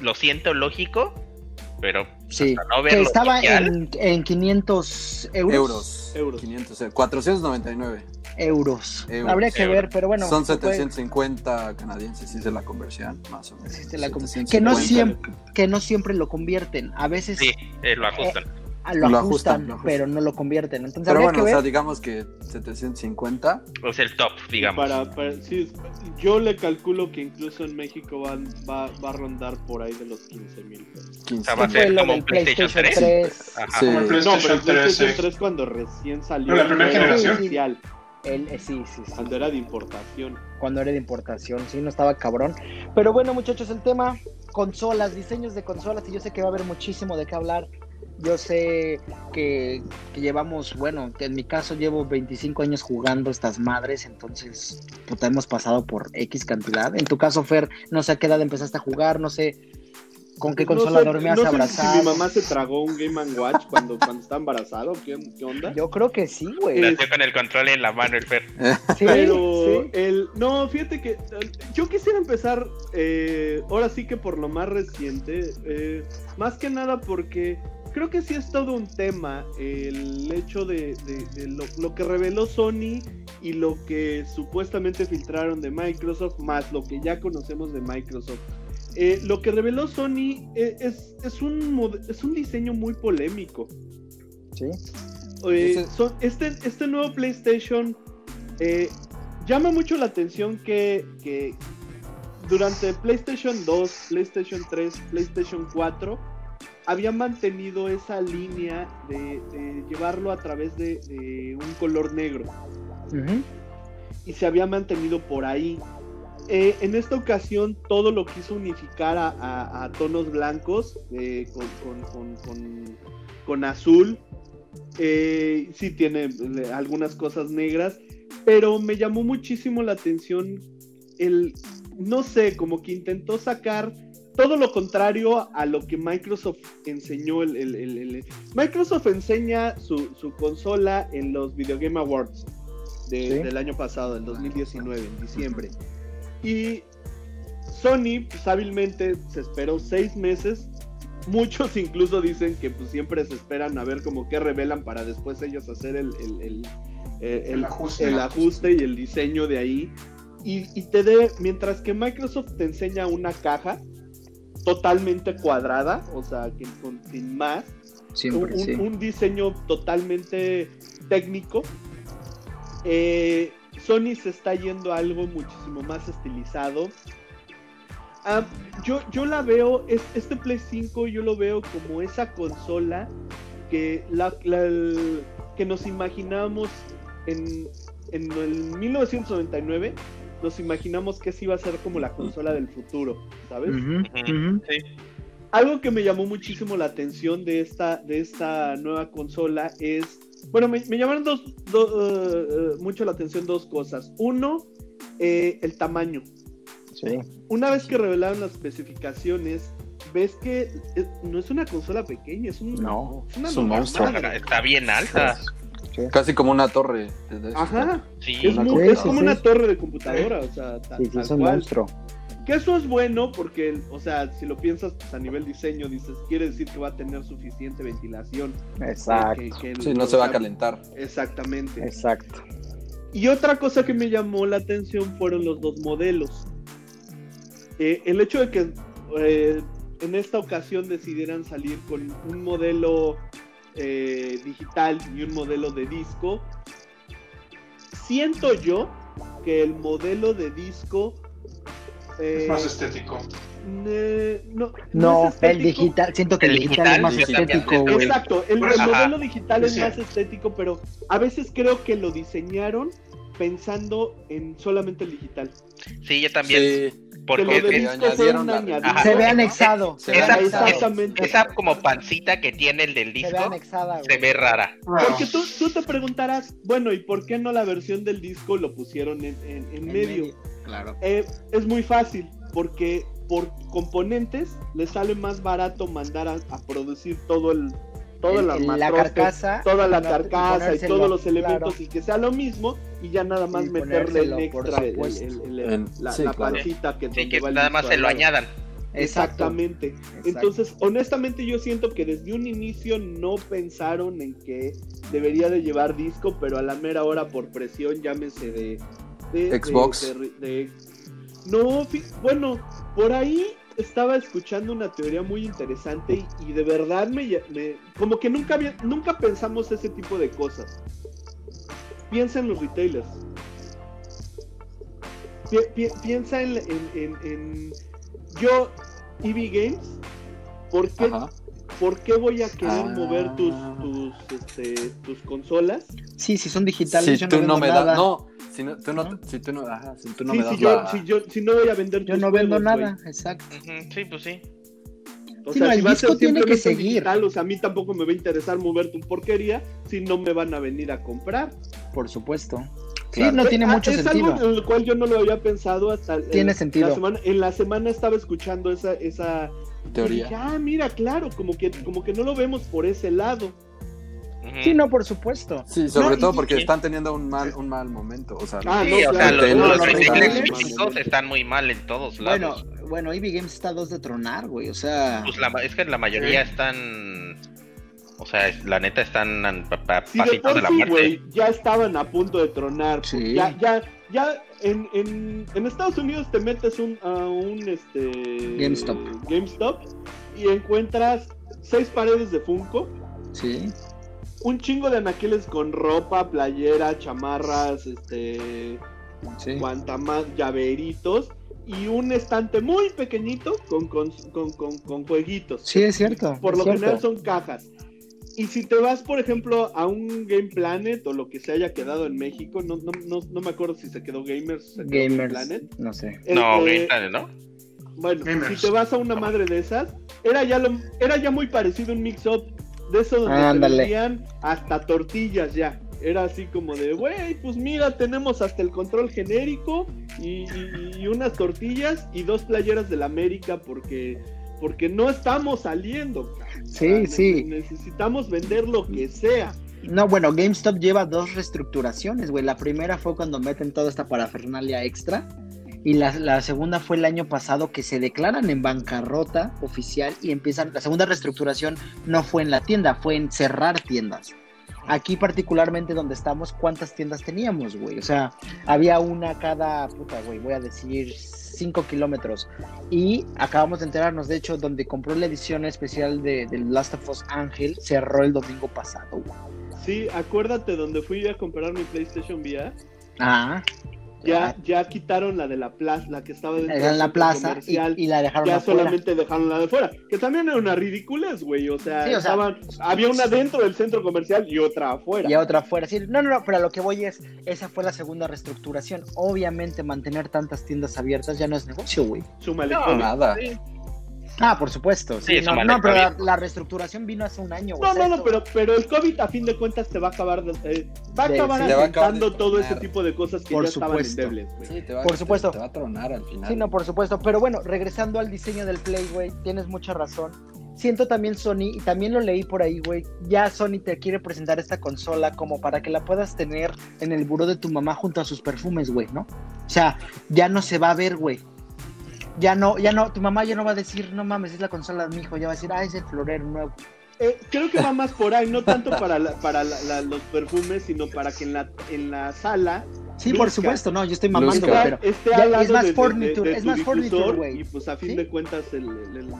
lo siento lógico, pero sí. hasta no ver. Que estaba en, en, 500 euros. Euros. Euros. 500, 499. Euros. Habría que ver, pero bueno. Son 750 canadienses, si es la conversión, más o menos. La que, no siempre, que no siempre lo convierten. A veces. Sí, eh, lo ajustan. Eh, lo, ajustan, pero no lo convierten. Entonces, pero bueno, o sea, digamos que 750. O sea, el top, digamos. Para, sí, yo le calculo que incluso en México va, va, va a rondar por ahí de los 15 mil O sea, va a ser como un PlayStation 3. 3. Ajá. Sí. Como el PlayStation, no, pero el PlayStation 3, cuando recién salió. la primera generación. Oficial. El, eh, sí, sí, sí. Cuando era de importación. Cuando era de importación, sí, no estaba cabrón. Pero bueno, muchachos, el tema consolas, diseños de consolas, y yo sé que va a haber muchísimo de qué hablar yo sé que, llevamos, bueno, en mi caso llevo 25 años jugando estas madres, entonces puta, hemos pasado por X cantidad. En tu caso, Fer, no sé a qué edad empezaste a jugar, no sé con qué consola dormías no abrazado. si mi mamá se tragó un Game Watch cuando, cuando está embarazado, ¿qué, onda? Yo creo que sí, güey. Nació con el control en la mano el Fer. Sí, Pero el, no, fíjate que yo quisiera empezar, eh, ahora sí que por lo más reciente, eh, más que nada porque creo que sí es todo un tema el hecho de, lo, que reveló Sony y lo que supuestamente filtraron de Microsoft, más lo que ya conocemos de Microsoft. Eh, lo que reveló Sony eh, es, es, un, es un diseño muy polémico. Sí. Eh, este, este nuevo PlayStation llama mucho la atención que, que durante PlayStation 2, PlayStation 3, PlayStation 4, había mantenido esa línea de, llevarlo a través de, un color negro. Y se había mantenido por ahí. Eh, en esta ocasión todo lo quiso unificar a, tonos blancos eh, con, azul. Eh, sí tiene algunas cosas negras, pero me llamó muchísimo la atención el, no sé, como que intentó sacar todo lo contrario a lo que Microsoft enseñó. El, Microsoft enseña su, consola en los Video Game Awards del año pasado, del 2019, en diciembre. Y Sony, pues, hábilmente, se esperó seis meses. Muchos incluso dicen que pues, siempre se esperan a ver como que revelan para después ellos hacer el, el, ajuste. y el diseño de ahí. Y, y, te dé, mientras que Microsoft te enseña una caja, totalmente cuadrada, o sea, que con, sin más. un, diseño totalmente técnico. Eh, Sony se está yendo a algo muchísimo más estilizado. Ah, yo, yo la veo, este Play 5 yo lo veo como esa consola que, la, que nos imaginamos en, en el 1999 nos imaginamos que sí iba a ser como la consola del futuro, ¿sabes? Algo que me llamó muchísimo la atención de esta, de esta nueva consola es, bueno, me, llamaron dos, uh, uh, mucho la atención dos cosas. Uno, eh, el tamaño. Sí. Una vez que revelaron las especificaciones, ves que no es una consola pequeña, es un, no, es un monstruo. Está bien alta. Casi como una torre. Ajá. Es, como una torre de computadora, o sea, tal, es un monstruo. Que eso es bueno porque, o sea, si lo piensas pues, a nivel diseño, dices, quiere decir que va a tener suficiente ventilación. Exacto. sí, no se va a calentar. Exactamente. Exacto. Y otra cosa que me llamó la atención fueron los dos modelos. Eh, el hecho de que eh, en esta ocasión decidieran salir con un modelo eh, digital y un modelo de disco. Siento yo que el modelo de disco eh, es más estético. no, no, el digital, siento que el, digital, es más estético, Exacto, el, modelo digital es más estético, pero a veces creo que lo diseñaron pensando en solamente el digital. Sí, yo también. Porque se ve anexado. esa, como pancita que tiene el del disco se ve, rara. Porque tú, tú, te preguntarás, bueno, ¿y por qué no la versión del disco lo pusieron en, en, medio? Claro. Eh, es muy fácil, porque por componentes le sale más barato mandar a producir todo el, toda la, carcasa, toda la carcasa y todos los elementos y que sea lo mismo y ya nada más meterle el extra la, pancita que, que nada más se lo añadan. Exactamente. Entonces, honestamente yo siento que desde un inicio no pensaron en que debería de llevar disco, pero a la mera hora por presión, llámese de, de Xbox. no, bueno, por ahí estaba escuchando una teoría muy interesante y, de verdad me, como que nunca nunca pensamos ese tipo de cosas. Piensa en los retailers. piensa en, yo EV Games. ¿Por qué, ¿por qué voy a querer mover tus tus, este, tus consolas? Sí, si son digitales. Si tú no, me das, no, si no, tú no, si tú no, ajá, si me das si, yo, si, yo, si no voy a vender Yo no vendo nada, exacto. sí, pues sí. O sea, si va a ser tiene que seguir. Digital, o sea, a mí tampoco me va a interesar mover tu porquería si no me van a venir a comprar. Por supuesto. Sí, no tiene ah, mucho sentido. Es algo en lo cual yo no lo había pensado hasta. Tiene sentido. La semana, en la semana estaba escuchando esa, esa teoría. ah, mira, claro, como que, como que no lo vemos por ese lado. Sí, no, por supuesto. Sí, sobre todo porque están teniendo un mal, un mal momento. O sea, ah, sí, o sea, los, los, están muy mal en todos lados. Bueno, bueno, EV Games está a dos de tronar, güey. O sea. Pues la, es que la mayoría están. O sea, la neta están a, sí, de, de la muerte. ya estaban a punto de tronar. Pues, sí. Ya, ya, ya en, en, en, Estados Unidos te metes un, a un este, GameStop. GameStop y encuentras seis paredes de Funko. Sí un chingo de anaquiles con ropa, playera, chamarras, este, sí. llaveritos y un estante muy pequeñito con, con, con, con, jueguitos. Sí, es cierto. Por lo general son cajas. Y si te vas, por ejemplo, a un Game Planet o lo que se haya quedado en México, no, no, no, no me acuerdo si se quedó Gamers. Se Gamers. Planet. No sé. no, Game Planet, ¿no? Bueno, si te vas a una madre de esas, era ya, lo, era ya muy parecido un mix-up de eso donde vendían hasta tortillas ya. Era así como de, güey, pues mira, tenemos hasta el control genérico y, unas tortillas y dos playeras del América porque, porque no estamos saliendo. Sí, sí. Necesitamos vender lo que sea. No, bueno, GameStop lleva dos reestructuraciones, güey. La primera fue cuando meten toda esta parafernalia extra y la, segunda fue el año pasado que se declaran en bancarrota oficial y empiezan, la segunda reestructuración no fue en la tienda, fue en cerrar tiendas. Aquí particularmente donde estamos, ¿cuántas tiendas teníamos, güey? O sea, había una cada, puta, güey, voy a decir 5 kilómetros. Y acabamos de enterarnos, de hecho, donde compró la edición especial de, de Last of Us Ángel, cerró el domingo pasado, güey. Sí, acuérdate donde fui a comprar mi PlayStation VR. Ah. Ya, ya quitaron la de la plaza, la que estaba dentro en la plaza y, la dejaron Ya solamente dejaron la de fuera, que también era una ridiculez, güey. O sea, había una dentro del centro comercial y otra afuera. Y otra afuera. Sí, no, no, no, pero a lo que voy es, esa fue la segunda reestructuración. Obviamente mantener tantas tiendas abiertas ya no es negocio, güey. No, nada. Ah, por supuesto. Sí, no, pero la, reestructuración vino hace un año. No, no, no, pero, pero el COVID a fin de cuentas te va a acabar, eh, va a acabar asentando todo ese tipo de cosas que por ya estaban endebles. Sí, te va, por supuesto. Te, va a tronar al final. Sí, no, por supuesto. Pero bueno, regresando al diseño del Play, güey, tienes mucha razón. Siento también Sony, y también lo leí por ahí, güey, ya Sony te quiere presentar esta consola como para que la puedas tener en el buró de tu mamá junto a sus perfumes, güey, ¿no? O sea, ya no se va a ver, güey ya no, ya no, tu mamá ya no va a decir, no mames, es la consola de mi hijo, ya va a decir, ah, es el florero nuevo. Eh, creo que va más por ahí, no tanto para, para los perfumes, sino para que en la, en la sala. Sí, por supuesto, no, yo estoy mamando, pero es más furniture, es más furniture, güey. Y pues a fin de cuentas el,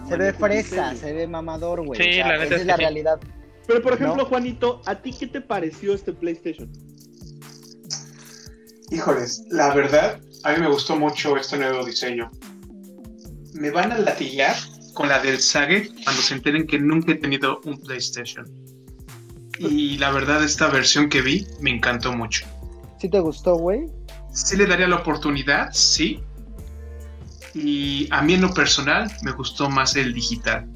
se ve fresa, se ve mamador, güey. Sí, la esa es la realidad. Pero por ejemplo, Juanito, ¿a ti qué te pareció este PlayStation? Híjoles, la verdad, a mí me gustó mucho este nuevo diseño me van a latillar con la del Sage cuando se enteren que nunca he tenido un PlayStation. Y la verdad, esta versión que vi me encantó mucho. ¿Sí te gustó, güey? Sí le daría la oportunidad, sí. Y a mí en lo personal me gustó más el digital.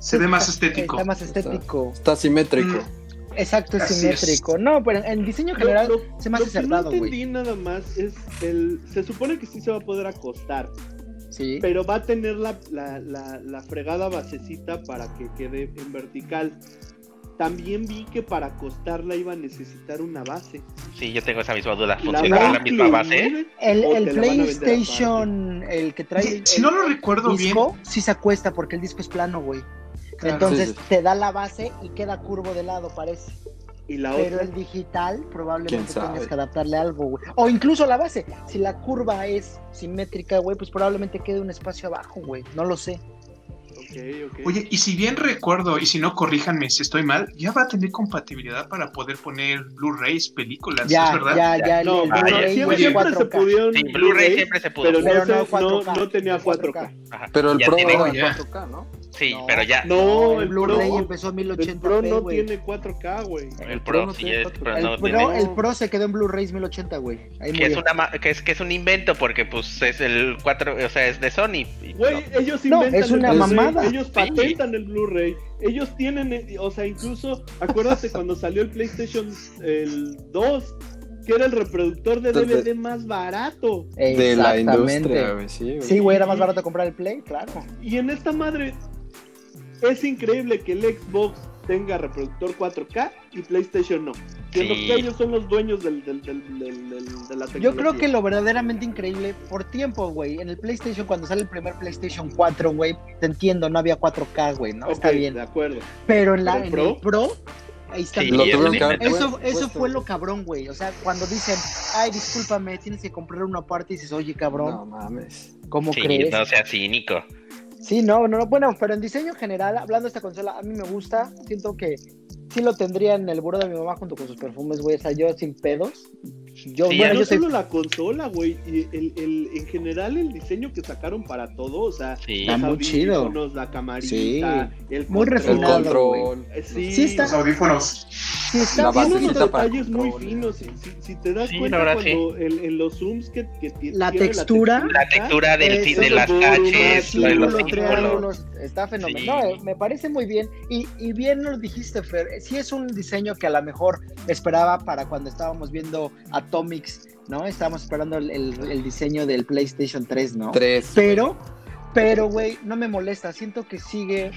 Se ve más estético. Está más estético. Está, simétrico. Mm, exacto, es simétrico. No, pero en diseño general se me hace acertado. Lo que no entendí nada más es el... Se supone que sí se va a poder acostar. Pero va a tener la, la, fregada basecita para que quede en vertical. También vi que para acostarla iba a necesitar una base. Sí, yo tengo esa misma duda. ¿Funciona la misma base? El, PlayStation, el que trae. Si no lo recuerdo disco, bien. Sí se acuesta porque el disco es plano, güey. Entonces te da la base y queda curvo de lado, parece. Pero el digital probablemente tengas que adaptarle algo, güey. O incluso la base. Si la curva es simétrica, güey, pues probablemente quede un espacio abajo, güey. No lo sé. Oye, y si bien recuerdo, y si no, corríjanme si estoy mal, ya va a tener compatibilidad para poder poner Blu-rays, películas, ya, ¿es verdad? Ya, ya, no, Blu-ray siempre, se pudieron. Sí, Blu-ray siempre se pudo. Pero, no, no, tenía 4K. Pero el Pro va 4K, ¿no? Sí, pero ya. No, el, Blu-ray empezó en 1080p. El Pro no tiene 4K, güey. El, Pro, sí es, pero el, Pro, el Pro se quedó en Blu-ray 1080, güey. Que es, una, que, es, que es un invento porque, pues, es el 4, o sea, es de Sony. Güey, ellos inventan. es una mamada. Ellos patentan el Blu-ray. Ellos tienen, o sea, incluso, acuérdate cuando salió el PlayStation el 2 que era el reproductor de DVD más barato de la industria, güey. Sí, güey, era más barato comprar el Play, claro. Y en esta madre es increíble que el Xbox tenga reproductor 4K y PlayStation no. Siendo que ellos son los dueños del, del, del, de la tecnología. Yo creo que lo verdaderamente increíble, por tiempo, güey, en el PlayStation, cuando sale el primer PlayStation 4, güey, te entiendo, no había 4K, güey, ¿no? Está bien. De acuerdo. Pero en, la, en el Pro Ahí está. eso, eso fue lo cabrón, güey. O sea, cuando dicen, ay, discúlpame, tienes que comprar una parte y dices, oye, cabrón. No mames. ¿Cómo crees? No sea cínico. Sí, no, no, no. Bueno, pero en diseño general, hablando de esta consola, a mí me gusta. Siento que sí lo tendría en el buró de mi mamá junto con sus perfumes, güey. O sea, yo sin pedos. Yo, sí, bueno, no solo la consola, güey. El, el, en general, el diseño que sacaron para todo, o sea, sí. está muy chido. La camarita, el muy refinado. El control. Sí, sí está, los audífonos. Sí, está tiene unos detalles muy finos. Si, si, si, te das cuenta, cuando en, en, los zooms que, que tiene la textura, la textura del, de las taches, de los triángulos, está fenomenal. No, me parece muy bien. Y, y bien lo dijiste, Fer. Sí, es un diseño que a lo mejor esperaba para cuando estábamos viendo Atomics, ¿no? Estábamos esperando el, el, diseño del PlayStation 3, ¿no? 3. Pero, pero, güey, no me molesta. Siento que sigue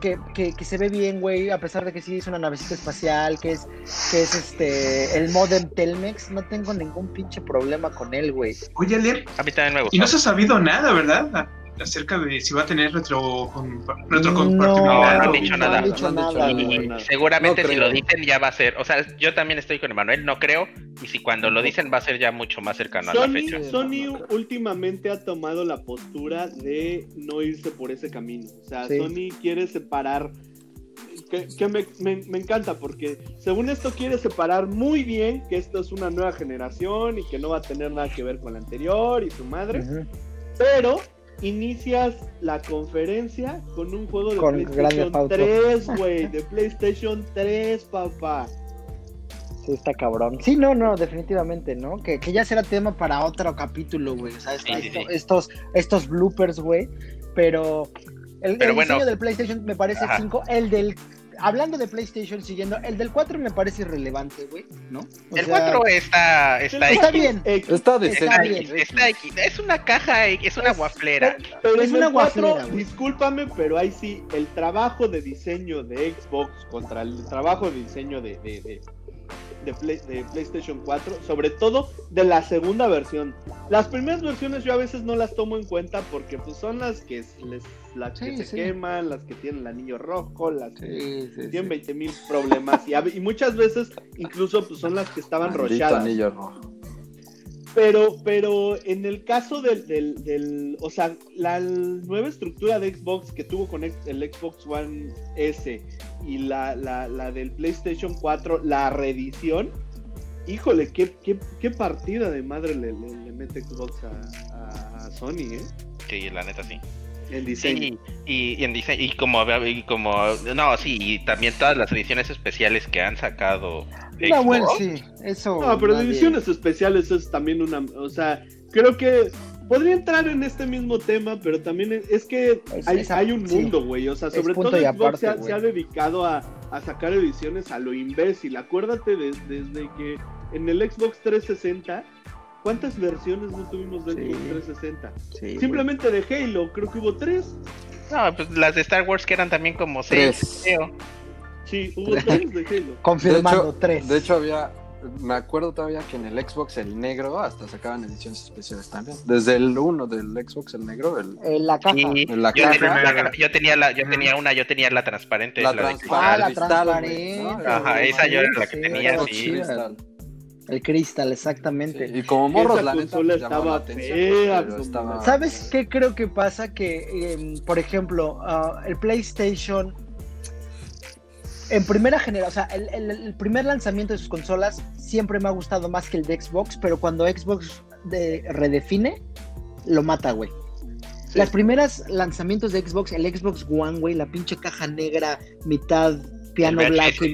que, que, que, se ve bien, güey, a pesar de que sí es una navecita espacial, que es, que es este el modem Telmex, no tengo ningún pinche problema con él, güey. Oye, Ler, a mí también me gusta. Y no se ha sabido nada, ¿verdad? Acerca de si va a tener retro, retro no, no, han dicho nada. No han dicho nada, Seguramente no si lo dicen ya va a ser, o sea, yo también estoy con Emanuel, no creo, y si cuando lo dicen va a ser ya mucho más cercano Sony, a la fecha. Sony últimamente ha tomado la postura de no irse por ese camino, o sea, sí. Sony quiere separar que, que me, me, me, encanta porque según esto quiere separar muy bien que esto es una nueva generación y que no va a tener nada que ver con la anterior y su madre, uh -huh. pero inicias la conferencia con un juego de con PlayStation 3, güey, de PlayStation 3, papá. Sí, está cabrón. Sí, no, no, definitivamente, ¿no? Que, que ya será tema para otro capítulo, güey. O sea, esto, sí, sí, sí. estos, estos bloopers, güey. Pero el, Pero el bueno. diseño del PlayStation me parece 5. El del hablando de PlayStation, siguiendo, el del 4 me parece irrelevante, güey, ¿no? O el sea, 4 está, está, está bien. Está, decente. está, bien. Está, es una caja, es una guaflera. Pero, pero es una guaflera. Discúlpame, pero ahí sí, el trabajo de diseño de Xbox contra el trabajo de diseño de, de, de de, Play, de, PlayStation 4, sobre todo de la segunda versión. Las primeras versiones yo a veces no las tomo en cuenta porque pues son las que les las sí, que se sí. queman, las que tienen el anillo rojo, las que sí, tienen 20 mil problemas y, y, muchas veces incluso pues, son las que estaban Maldito rochadas. anillo rojo. Pero, pero en el caso del, del, del, o sea, la nueva estructura de Xbox que tuvo con el Xbox One S y la, la, la del PlayStation 4, la reedición, híjole, qué, qué, qué partida de madre le, le, le mete Xbox a, Sony, ¿eh? Sí, la neta sí. En diseño. Sí, y, y, en diseño, y como, y como, no, sí, y también todas las ediciones especiales que han sacado. No, bueno, sí, eso. No, pero ediciones especiales es también una, o sea, creo que podría entrar en este mismo tema, pero también es que es, hay, hay, un mundo, güey. Sí. O sea, sobre todo Xbox aparte, se, ha, se, ha, dedicado a, a, sacar ediciones a lo imbécil. Acuérdate de, desde que en el Xbox 360, ¿cuántas versiones no tuvimos sí. Xbox 360? Sí, Simplemente güey. de Halo, creo que hubo tres. No, pues las de Star Wars que eran también como seis, creo. Sí, hubo tres de Halo. Confirmando, de hecho, tres. De hecho, había me acuerdo todavía que en el Xbox el negro hasta sacaban ediciones especiales también. Desde el 1 del Xbox el negro, el, en la caja. Sí, en la yo, caja. Tenía, yo tenía la, yo tenía una, yo tenía la transparente. La, la transparente. Ah, la transparente. ¿no? Ajá, esa yo era la que sí, tenía, sí. El cristal, exactamente. Sí, y como morros, Esa la consola pues, llamaba la estaba atención. fea, estaba- ¿Sabes qué creo que pasa? Que, eh, por ejemplo, uh, el PlayStation, en primera generación, o sea, el, el, el, primer lanzamiento de sus consolas siempre me ha gustado más que el de Xbox, pero cuando Xbox de, redefine, lo mata, güey. Las primeras lanzamientos de Xbox, el Xbox One, güey, la pinche caja negra, mitad piano blanco.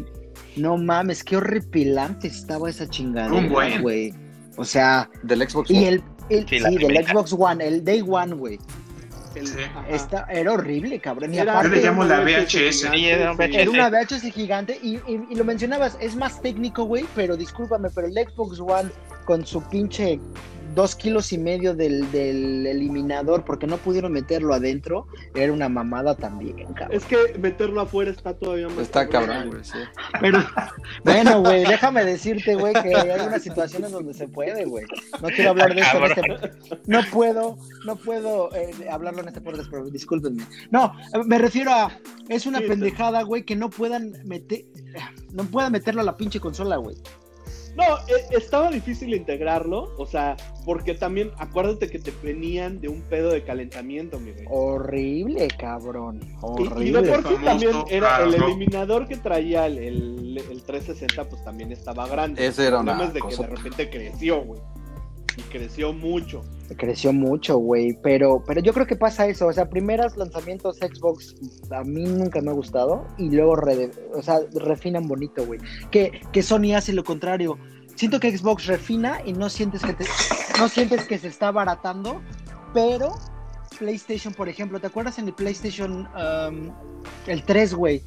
No mames, qué horripilante estaba esa chingada, güey. O sea, del Xbox One. Y el, sí, del Xbox One, el Day One, güey. Esta, era horrible, cabrón. era, le llamo la VHS. Era, una VHS gigante y, y, lo mencionabas, es más técnico, güey, pero discúlpame, pero el Xbox One con su pinche dos kilos y medio del, del, eliminador porque no pudieron meterlo adentro, era una mamada también, cabrón. Es que meterlo afuera está todavía más. Está cabrón, güey, Pero, bueno, güey, déjame decirte, güey, que hay unas situaciones donde se puede, güey. No quiero hablar de esto en este. No puedo, no puedo eh, hablarlo en este podcast, pero discúlpenme. No, me refiero a. Es una pendejada, güey, que no puedan meter. No puedan meterlo a la pinche consola, güey. No, e, estaba difícil integrarlo, o sea, porque también acuérdate que te venían de un pedo de calentamiento, mi Horrible, cabrón. Horrible. Y, de por sí también era el eliminador que traía el, el, 360, pues también estaba grande. Ese era una de que de repente creció, güey. Y creció mucho. Creció mucho, güey. Pero, pero yo creo que pasa eso. O sea, primeros lanzamientos Xbox a mí nunca me ha gustado. Y luego o sea, refinan bonito, güey. Que, que Sony hace lo contrario. Siento que Xbox refina y no sientes que te, no sientes que se está abaratando. Pero PlayStation, por ejemplo, ¿te acuerdas en el PlayStation um, el 3, güey?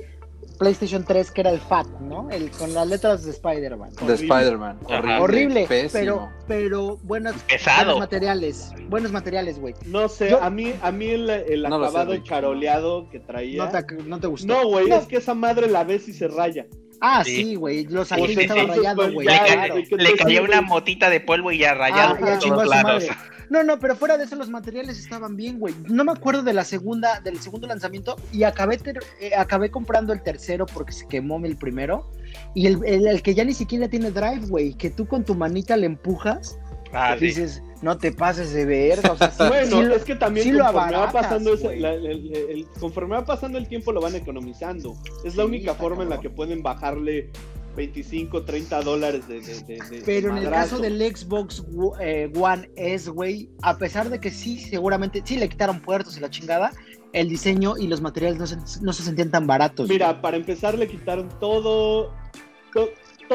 PlayStation 3 que era el FAT, ¿no? El con las letras de Spider-Man. De Spider-Man. Horrible, pero pero buenos, buenos materiales, buenos materiales, güey. No sé, a mí a mí el, acabado charoleado que traía no te, gustó. No, güey, es que esa madre la ves y se raya. Ah, sí, güey, los salí estaba rayado, güey. Le, caía una motita de polvo y ya rayado ah, por todos lados. No, no, pero fuera de eso los materiales estaban bien, güey. No me acuerdo de la segunda, del segundo lanzamiento y acabé, eh, acabé comprando el tercero porque se quemó el primero. Y el, el, que ya ni siquiera tiene drive, güey, que tú con tu manita le empujas. Ah, dices, no te pases de verga. O sea, bueno, es que también conforme, va pasando el, conforme va pasando el tiempo lo van economizando. Es la única forma en la que pueden bajarle 25, 30 dólares de, Pero en el caso del Xbox eh, One S, güey, a pesar de que sí, seguramente, sí le quitaron puertos y la chingada, el diseño y los materiales no se, no se sentían tan baratos. Mira, para empezar le quitaron todo,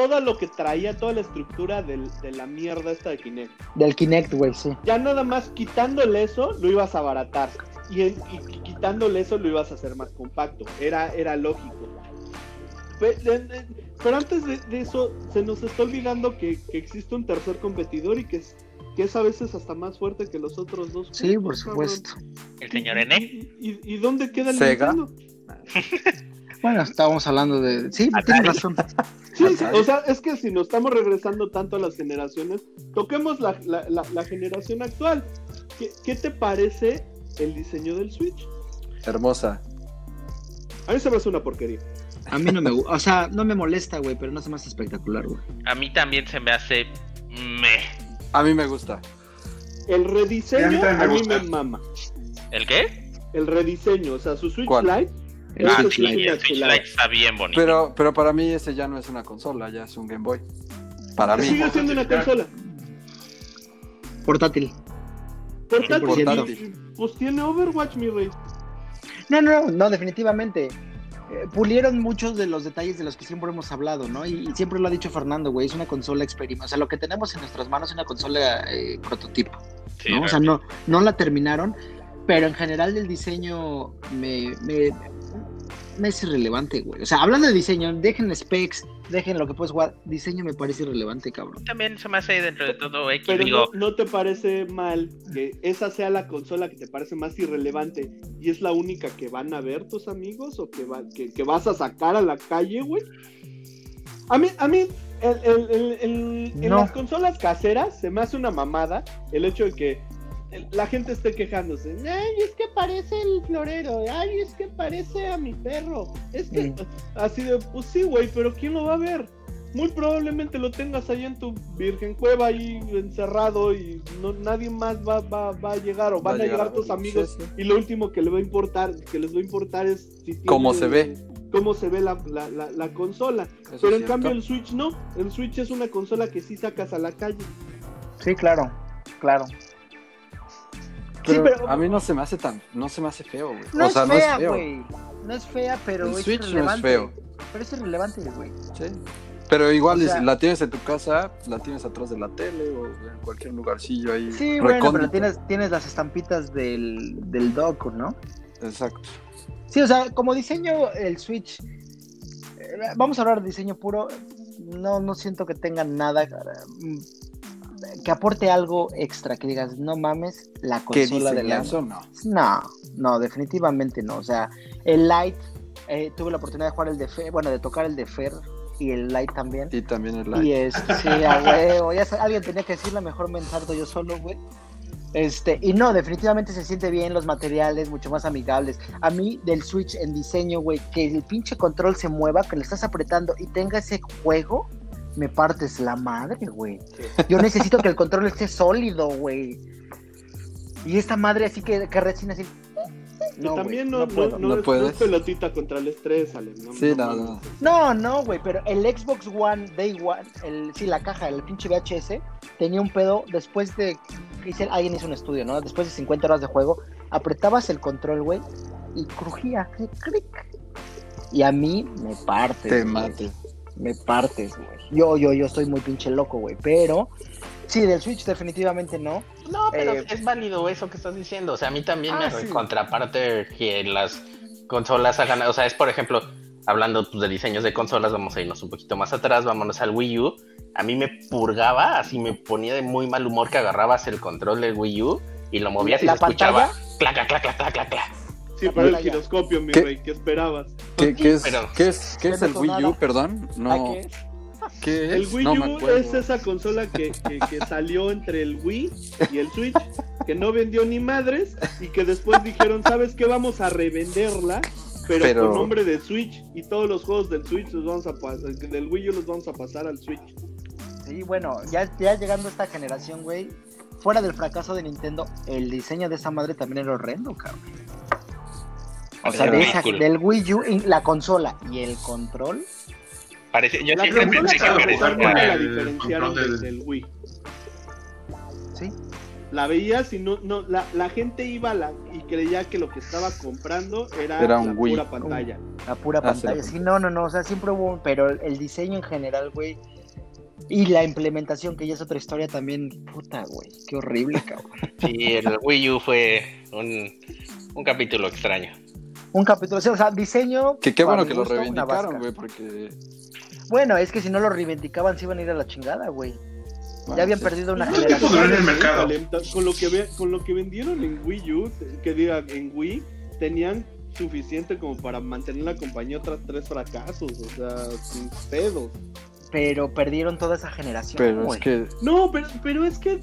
todo lo que traía, toda la estructura de la mierda esta de Kinect. Del Kinect, güey, sí. Ya nada más quitándole eso, lo ibas a abaratar. Y, y, quitándole eso, lo ibas a hacer más compacto. Era, era lógico. Pero antes de, eso, se nos está olvidando que, existe un tercer competidor y que es, que es a veces hasta más fuerte que los otros dos. Sí, por supuesto. ¿El señor N? ¿Y, y, dónde queda el Sega? bueno, estábamos hablando de... Sí, tienes razón. Sí, o sea, es que si nos estamos regresando tanto a las generaciones, toquemos la, la, generación actual. ¿Qué, ¿Qué te parece el diseño del Switch? Hermosa. A mí se me hace una porquería. A mí no me gusta, o sea, no me molesta, güey, pero no se me hace espectacular, güey. A mí también se me hace me. A mí me gusta. El rediseño a mí me, mama. ¿El qué? El rediseño, o sea, su Switch Lite. Ah, sí, el Switch Lite está bien bonito. Pero, pero para mí ese ya no es una consola, ya es un Game Boy. Para mí. Sigue siendo una consola. Portátil. Portátil. Pues tiene Overwatch, mi rey. No, no, no, definitivamente. Eh, pulieron muchos de los detalles de los que siempre hemos hablado, ¿no? Y, siempre lo ha dicho Fernando, güey, es una consola experimental. O sea, lo que tenemos en nuestras manos es una consola eh, prototipo, ¿no? O sea, no, no la terminaron, pero en general el diseño me, me, es irrelevante, güey. O sea, hablando de diseño, dejen specs, dejen lo que puedes jugar. Diseño me parece irrelevante, cabrón. También se me hace dentro de todo X. Pero no, te parece mal que esa sea la consola que te parece más irrelevante y es la única que van a ver tus amigos o que, que, vas a sacar a la calle, güey. A mí, a mí, en las consolas caseras se me hace una mamada el hecho de que la gente esté quejándose. Ay, es que parece el florero. Ay, es que parece a mi perro. Es que así de, pues sí, güey, pero ¿quién lo va a ver? Muy probablemente lo tengas ahí en tu virgen cueva ahí encerrado y no nadie más va, va, va a llegar o van a llegar, tus amigos y lo último que le va a importar que les va a importar es cómo se ve cómo se ve la, la, consola pero en cambio el Switch no el Switch es una consola que sí sacas a la calle sí claro claro a mí no se me hace tan, no se me hace feo, güey. No es fea, güey. No es fea, pero el es Switch no es feo. Pero es irrelevante, güey. Sí. Pero igual, la tienes en tu casa, la tienes atrás de la tele o en cualquier lugarcillo ahí. Sí, bueno, pero tienes, tienes las estampitas del, del dock, ¿no? Exacto. Sí, o sea, como diseño, el Switch. Eh, vamos a hablar de diseño puro. No, no siento que tenga nada mm, que aporte algo extra, que digas, no mames, la consola de la. No. no, no, definitivamente no. O sea, el Light, eh, tuve la oportunidad de jugar el de Fer, bueno, de tocar el de Fer y el Light también. Y también el Light. Y este, sí, a huevo. Ya alguien tenía que decirlo, mejor me ensarto yo solo, güey. Este, y no, definitivamente se siente bien los materiales, mucho más amigables. A mí, del Switch en diseño, güey, que el pinche control se mueva, que le estás apretando y tenga ese juego, me partes la madre, güey. Yo necesito que el control esté sólido, güey. Y esta madre así que, que rechina así. No, también no, no, no, es, pelotita contra el estrés, Ale. sí, no, no. No, no, güey, pero el Xbox One Day One, el, sí, la caja, el pinche VHS, tenía un pedo después de. Hice, alguien hizo un estudio, ¿no? Después de 50 horas de juego, apretabas el control, güey, y crujía. Y a mí me partes. Te mate. Me partes, güey. Yo, yo, yo estoy muy pinche loco, güey. Pero Sí, del Switch definitivamente no. No, pero eh, es válido eso que estás diciendo. O sea, a mí también me ah, contraparte que las consolas hagan, o sea, es por ejemplo, hablando pues, de diseños de consolas, vamos a irnos un poquito más atrás, vámonos al Wii U. A mí me purgaba, así me ponía de muy mal humor que agarrabas el control del Wii U y lo movías y se escuchaba clac, clac, clac, clac, clac, clac. Sí, para el giroscopio, mi rey, ¿qué esperabas? ¿Qué, es, ¿qué es, ¿qué es el Wii U, perdón? No. El Wii U es esa consola que, salió entre el Wii y el Switch, que no vendió ni madres y que después dijeron, ¿sabes qué? Vamos a revenderla, pero, con nombre de Switch y todos los juegos del Switch los vamos a pasar, del Wii U los vamos a pasar al Switch. Sí, bueno, ya, ya llegando a esta generación, güey, fuera del fracaso de Nintendo, el diseño de esa madre también era horrendo, cabrón. O sea, del Wii U, la consola y el control, Parece, yo la siempre pensé que parecía la diferenciaron del, del, Wii. Sí. La veías y no, no, la, la gente iba la, y creía que lo que estaba comprando era, era un la Wii. pura pantalla. La pura ah, pantalla. Sí, no, no, no. O sea, siempre hubo, pero el diseño en general, güey. Y la implementación, que ya es otra historia también. Puta, güey. Qué horrible, cabrón. Sí, el Wii U fue un, un capítulo extraño. Un capítulo, o sea, diseño. Que qué bueno que lo reivindicaron, güey, porque bueno, es que si no lo reivindicaban se iban a ir a la chingada, güey. ya habían perdido una generación. En el mercado. Con lo, que con lo que vendieron en Wii U, que diga, en Wii, tenían suficiente como para mantener la compañía otras tres fracasos, o sea, sin pedos. Pero perdieron toda esa generación. Pero es que... No, pero, pero es que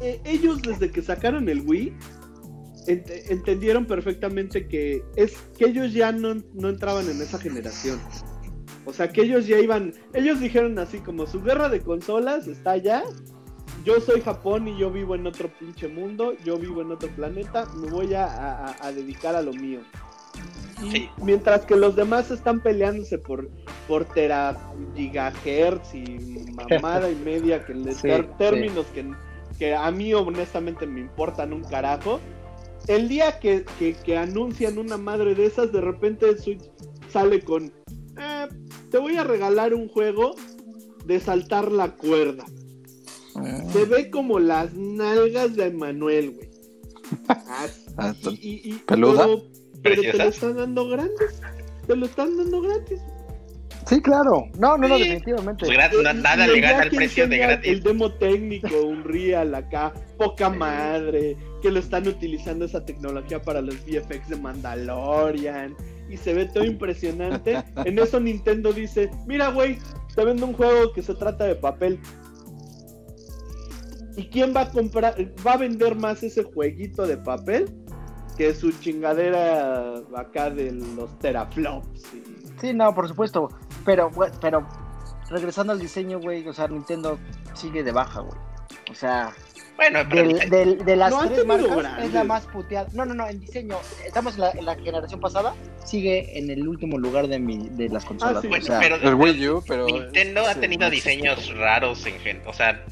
eh, ellos desde que sacaron el Wii, entendieron perfectamente que es que ellos ya no, no entraban en esa generación. O sea, que ellos ya iban, ellos dijeron así como su guerra de consolas está allá. Yo soy Japón y yo vivo en otro pinche mundo, yo vivo en otro planeta, me voy a, dedicar a lo mío. mientras que los demás están peleándose por, por tera gigahertz y mamada y media, que le términos que, que, a mí honestamente me importan un carajo. El día que, que, que anuncian una madre de esas, de repente Switch sale con eh, te voy a regalar un juego de saltar la cuerda. Ah. Se ve como las nalgas de Manuel, güey. Ah, y, ¿Peluda? Pero, te lo están dando grandes. Te lo están dando gratis. Sí, claro. No, no, no, definitivamente. Pues nada le gana el precio de gratis. El demo técnico, un real acá, poca madre, que lo están utilizando esa tecnología para los VFX de Mandalorian y se ve todo impresionante. En eso Nintendo dice, mira güey, te vendo un juego que se trata de papel. ¿Y quién va a comprar, va a vender más ese jueguito de papel que su chingadera acá de los teraflops? Sí, no, por supuesto. Pero, pero regresando al diseño, güey, o sea, Nintendo sigue de baja, güey. O sea, bueno, de las tres marcas es la más puteada. No, no, no, en diseño. Estamos en la, generación pasada, sigue en el último lugar de, mi, de las consolas. Ah, pero, el Wii U, pero Nintendo ha tenido diseños raros en gente. O sea,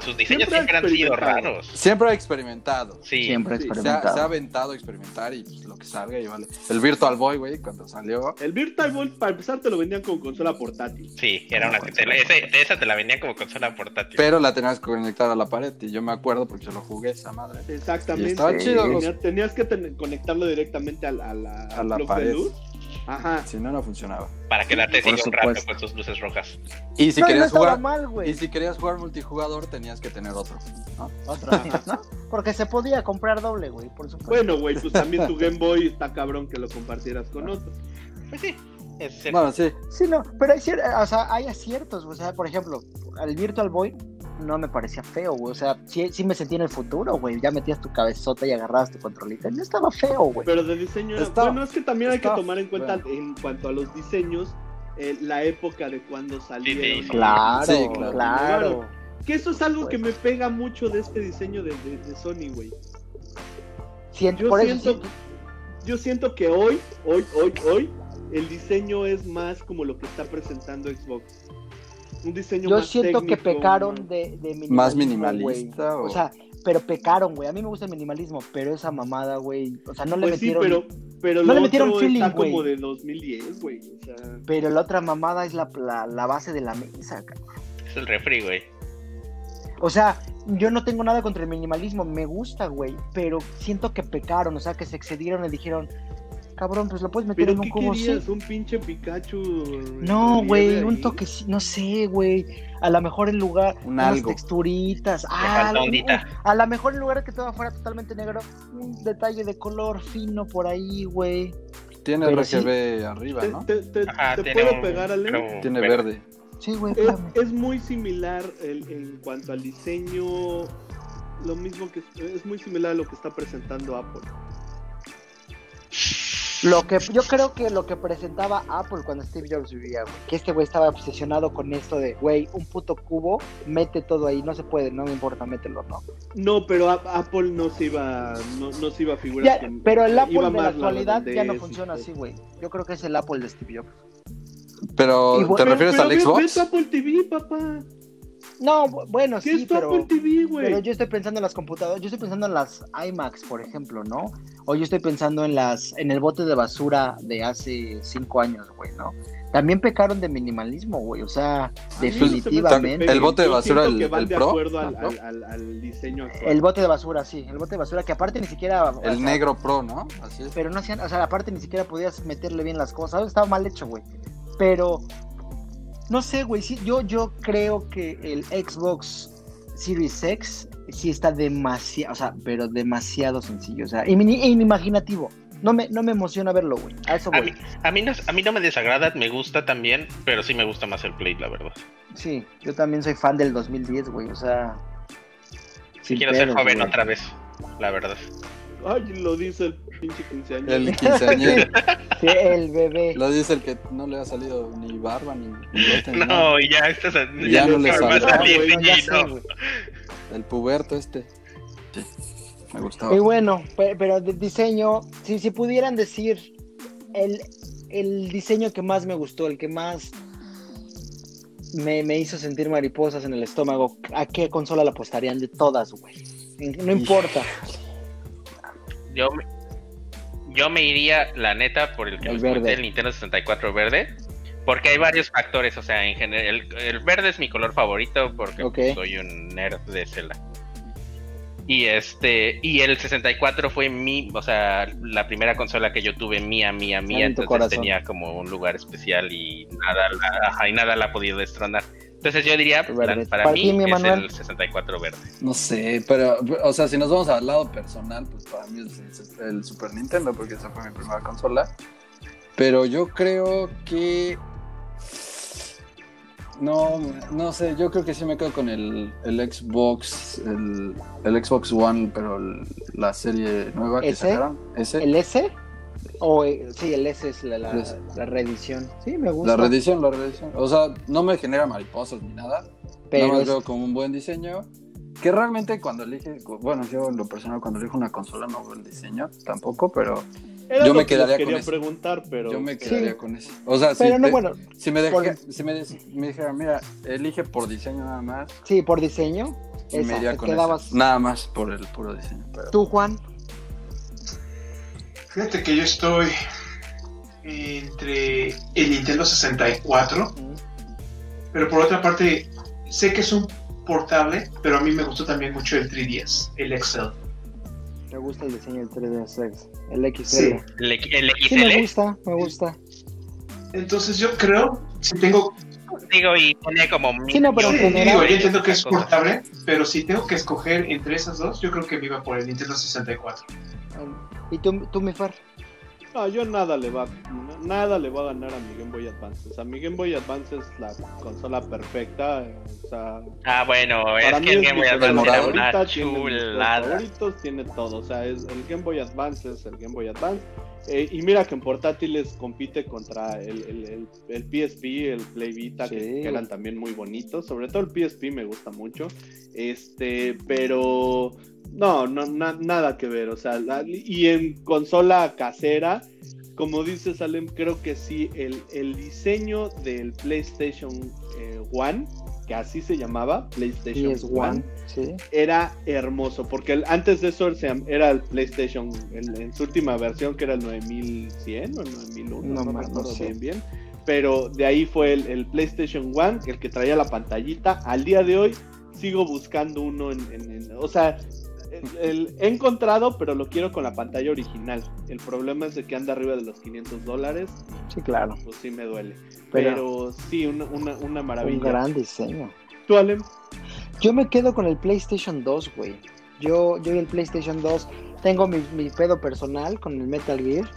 sus diseños siempre, han sido raros. Siempre ha experimentado. Sí. Siempre ha experimentado. Se ha, aventado a experimentar y pues, lo que salga y vale. El Virtual Boy, güey, cuando salió. El Virtual Boy, para empezar, te lo vendían como consola portátil. Sí, era una. ese, esa te la vendían como consola portátil. Pero la tenías que conectar a la pared y yo me acuerdo porque yo lo jugué esa madre. Exactamente. estaba chido. Tenías, que conectarlo directamente a, la, a la pared. Ajá. Si no, no funcionaba. Para quedarte sin un rato con tus luces rojas. Y si querías jugar. y si querías jugar multijugador, tenías que tener otro. Otro, ¿no? Porque se podía comprar doble, güey, por supuesto. Bueno, güey, pues también tu Game Boy está cabrón que lo compartieras con otro. Pues sí. bueno, sí. Sí, no, pero hay, o sea, hay aciertos, o sea, por ejemplo, al Virtual Boy no me parecía feo, güey. O sea, sí, sí me sentí en el futuro, güey. Ya metías tu cabezota y agarrabas tu controlita. No estaba feo, güey. Pero de diseño, bueno, es que también hay que tomar en cuenta en cuanto a los diseños, eh, la época de cuando salieron. claro, claro, Que eso es algo que me pega mucho de este diseño de, Sony, güey. yo, siento, yo siento que hoy, hoy, hoy, hoy, el diseño es más como lo que está presentando Xbox un diseño Yo siento que pecaron de, de minimalismo, Más minimalista. O... sea, pero pecaron, güey. A mí me gusta el minimalismo, pero esa mamada, güey. O sea, no le pues metieron. Sí, pero, pero no le metieron feeling, está como de 2010, güey. O sea... Pero la otra mamada es la, la, la base de la mesa, cabrón. Es el refri, güey. O sea, yo no tengo nada contra el minimalismo, me gusta, güey, pero siento que pecaron, o sea, que se excedieron y dijeron, cabrón, pues lo puedes meter en un cubo. Querías? ¿Un pinche Pikachu? No, güey, un toque, no sé, güey. A lo mejor en lugar, un unas texturitas. Ah, a lo mejor en lugar de que todo fuera totalmente negro, un detalle de color fino por ahí, güey. Tiene RGB arriba, ¿no? Te, puedo pegar, Ale. Tiene verde. Sí, güey. Es, muy similar en cuanto al diseño. Lo mismo que es muy similar a lo que está presentando Apple. Lo que yo creo que lo que presentaba Apple cuando Steve Jobs vivía, güey, que este güey estaba obsesionado con esto de, güey, un puto cubo, mete todo ahí, no se puede, no me importa, mételo, no. No, pero Apple no se iba, no, no se iba a figurar. pero el Apple de la actualidad ya no funciona así, güey. Yo creo que es el Apple de Steve Jobs. Pero, ¿te refieres al Xbox? Apple TV, papá. No, bueno, sí, pero, pero yo estoy pensando en las computadoras, yo estoy pensando en las iMacs, por ejemplo, ¿no? O yo estoy pensando en las, en el bote de basura de hace cinco años, güey, ¿no? También pecaron de minimalismo, güey, o sea, definitivamente. el bote de basura, el, el Pro. Al, diseño El bote de basura, sí, el bote de basura, que aparte ni siquiera. El negro Pro, ¿no? Así es. Pero no hacían, o sea, aparte ni siquiera podías meterle bien las cosas, estaba mal hecho, güey. Pero no sé, güey, sí, yo, yo creo que el Xbox Series X sí está demasiado, o sea, pero demasiado sencillo, o sea, inimaginativo. No me, no me emociona verlo, güey. A eso voy. A mí, no, a mí no me desagrada, me gusta también, pero sí me gusta más el Play, la verdad. Sí, yo también soy fan del 2010, güey, o sea... Si quiero ser joven otra vez, la verdad. Ay, lo dice el pinche quinceañero. El quinceañero. sí, el bebé. Lo dice el que no le ha salido ni barba ni, No, ya estás ya, no le salió. el puberto este. Sí, me gustaba. Y bueno, pero de diseño, si, si pudieran decir el, el diseño que más me gustó, el que más me, me, hizo sentir mariposas en el estómago, ¿a qué consola la apostarían de todas, güey? No importa. Yo me, yo me iría, la neta, por el que el, el Nintendo 64 verde. Porque hay varios factores, o sea, en general, el, verde es mi color favorito porque soy un nerd de Zelda. Y este, y el 64 fue mi, o sea, la primera consola que yo tuve mía, mía, mía, entonces tenía como un lugar especial y nada, la, y nada la ha podido destronar. Entonces yo diría, para, mí es el 64 verde. No sé, pero, o sea, si nos vamos al lado personal, pues para mí es el, Super Nintendo, porque esa fue mi primera consola. Pero yo creo que... No, no sé, yo creo que sí me quedo con el, el Xbox, el, el, Xbox One, pero la serie nueva que sacaron. ¿Ese? ¿El S? O, eh, sí, el S es la, la, reedición. Sí, me gusta. La reedición, la reedición. O sea, no me genera mariposas ni nada. Pero no me veo como un buen diseño. Que realmente cuando elige, bueno, yo en lo personal cuando elijo una consola no veo el diseño tampoco, pero yo me quedaría con eso. preguntar, pero... Yo me quedaría con eso. O sea, si, si, me, si me, me dijera, mira, elige por diseño nada más. Sí, por diseño. Esa, con quedabas... Nada más por el puro diseño. ¿Tú, Juan? Fíjate que yo estoy entre el Nintendo 64, pero por otra parte, sé que es un portable, pero a mí me gustó también mucho el 3DS, el Excel. Me gusta el diseño del 3DS, el XL. Sí. ¿El, el XL? Sí, me gusta, me gusta. Entonces yo creo, si tengo... Digo, y tiene como... Sí, no, pero digo, yo entiendo que es portable, pero si tengo que escoger entre esas dos, yo creo que me iba por el Nintendo 64. ¿Y tú, tú mi Far? No, yo nada le va, nada le va a ganar a mi Game Boy Advance. O sea, mi Game Boy Advance es la consola perfecta. O sea, ah, bueno, es que el Game Boy Advance era una chulada. favoritos, tiene todo. O sea, es, el Game Boy Advance es el Game Boy Advance. Eh, y mira que en portátiles compite contra el, el, el, PSP, el Play Vita, que, eran también muy bonitos. Sobre todo el PSP me gusta mucho. Este, pero no, no nada que ver. O sea, y en consola casera, como dice Salem, creo que sí, el, el diseño del PlayStation eh, One, que así se llamaba, PlayStation One, era hermoso, porque antes de eso era el PlayStation, en su última versión, que era el 9100 o el 9001, no, me acuerdo bien bien. Pero de ahí fue el, el PlayStation One, el que traía la pantallita. Al día de hoy sigo buscando uno en, en, o sea, el, he encontrado, pero lo quiero con la pantalla original. El problema es de que anda arriba de los 500 dólares. Sí, claro. Pues sí me duele. Pero, sí, una, una, maravilla. Un gran diseño. ¿Tú, Alem? Yo me quedo con el PlayStation 2, güey. Yo, yo y el PlayStation 2 tengo mi, mi pedo personal con el Metal Gear,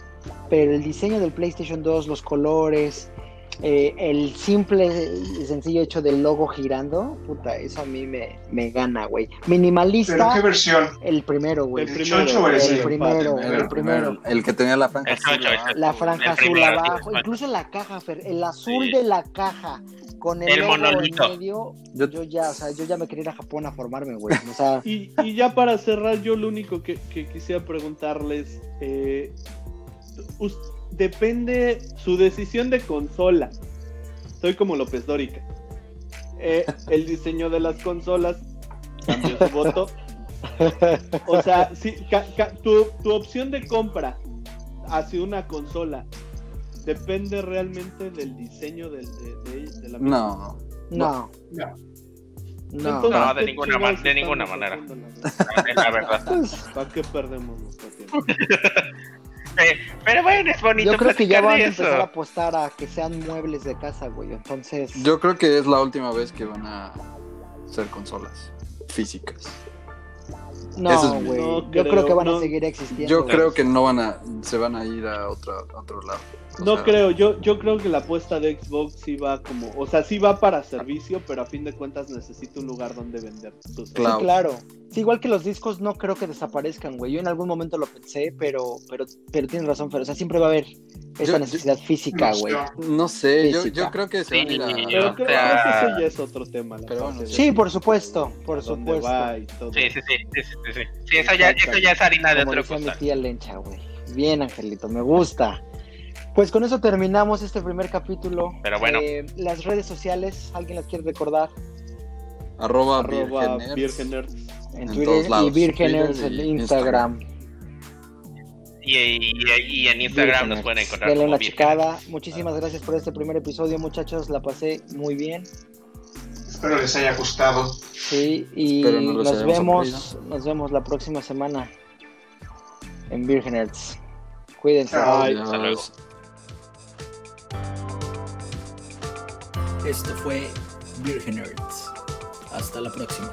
pero el diseño del PlayStation 2, los colores, eh, el simple y sencillo hecho del logo girando, puta, eso a mí me, me gana, güey. Minimalista. ¿Pero qué versión? El primero, güey. El, primero, el, primero, el, primero, el que tenía la franja azul. La franja azul abajo, incluso la caja, el azul de la caja con el, logo en medio, yo, ya, o sea, yo ya me quería ir a Japón a formarme, güey. O sea... y, y, ya para cerrar, yo lo único que, que quisiera preguntarles, eh, depende su decisión de consola. Soy como López Dórica. Eh, el diseño de las consolas cambió su voto. O sea, si, tu, opción de compra hacia una consola depende realmente del diseño del, de, la No. No. No. No, de, ninguna, de ninguna manera. La, verdad. ¿Para qué perdemos nuestro tiempo? Pero bueno, es bonito. Yo creo que ya van a empezar a apostar a que sean muebles de casa, güey. Entonces. Yo creo que es la última vez que van a ser consolas físicas. No, güey. yo creo que van a seguir existiendo. Yo creo que no van a, se van a ir a, otro a otro lado no creo, yo, yo creo que la apuesta de Xbox sí va como, o sea, sí va para servicio, pero a fin de cuentas necesita un lugar donde vender sus Sí, claro. Sí, igual que los discos no creo que desaparezcan, güey. Yo en algún momento lo pensé, pero, pero, pero tienes razón, pero o sea, siempre va a haber esa necesidad física, güey. No sé, yo, yo, creo que sí. Pero creo, que eso ya es otro tema. sí, por supuesto, por supuesto. Sí, sí, sí, sí, sí, sí. eso ya, eso ya es harina de otro cosa. mi tía Lencha, güey. Bien, Angelito, me gusta. Pues con eso terminamos este primer capítulo. Pero bueno. Eh, las redes sociales, ¿alguien las quiere recordar? Arroba, Arroba En, Twitter y Virgeners en Instagram. Y, en Instagram nos pueden encontrar. Denle una chicada. Muchísimas gracias por este primer episodio, muchachos. La pasé muy bien. Espero les haya gustado. Sí, y nos vemos, nos vemos la próxima semana en Virgeners. Cuídense. Hasta luego. Esto fue Virgin Hasta la próxima.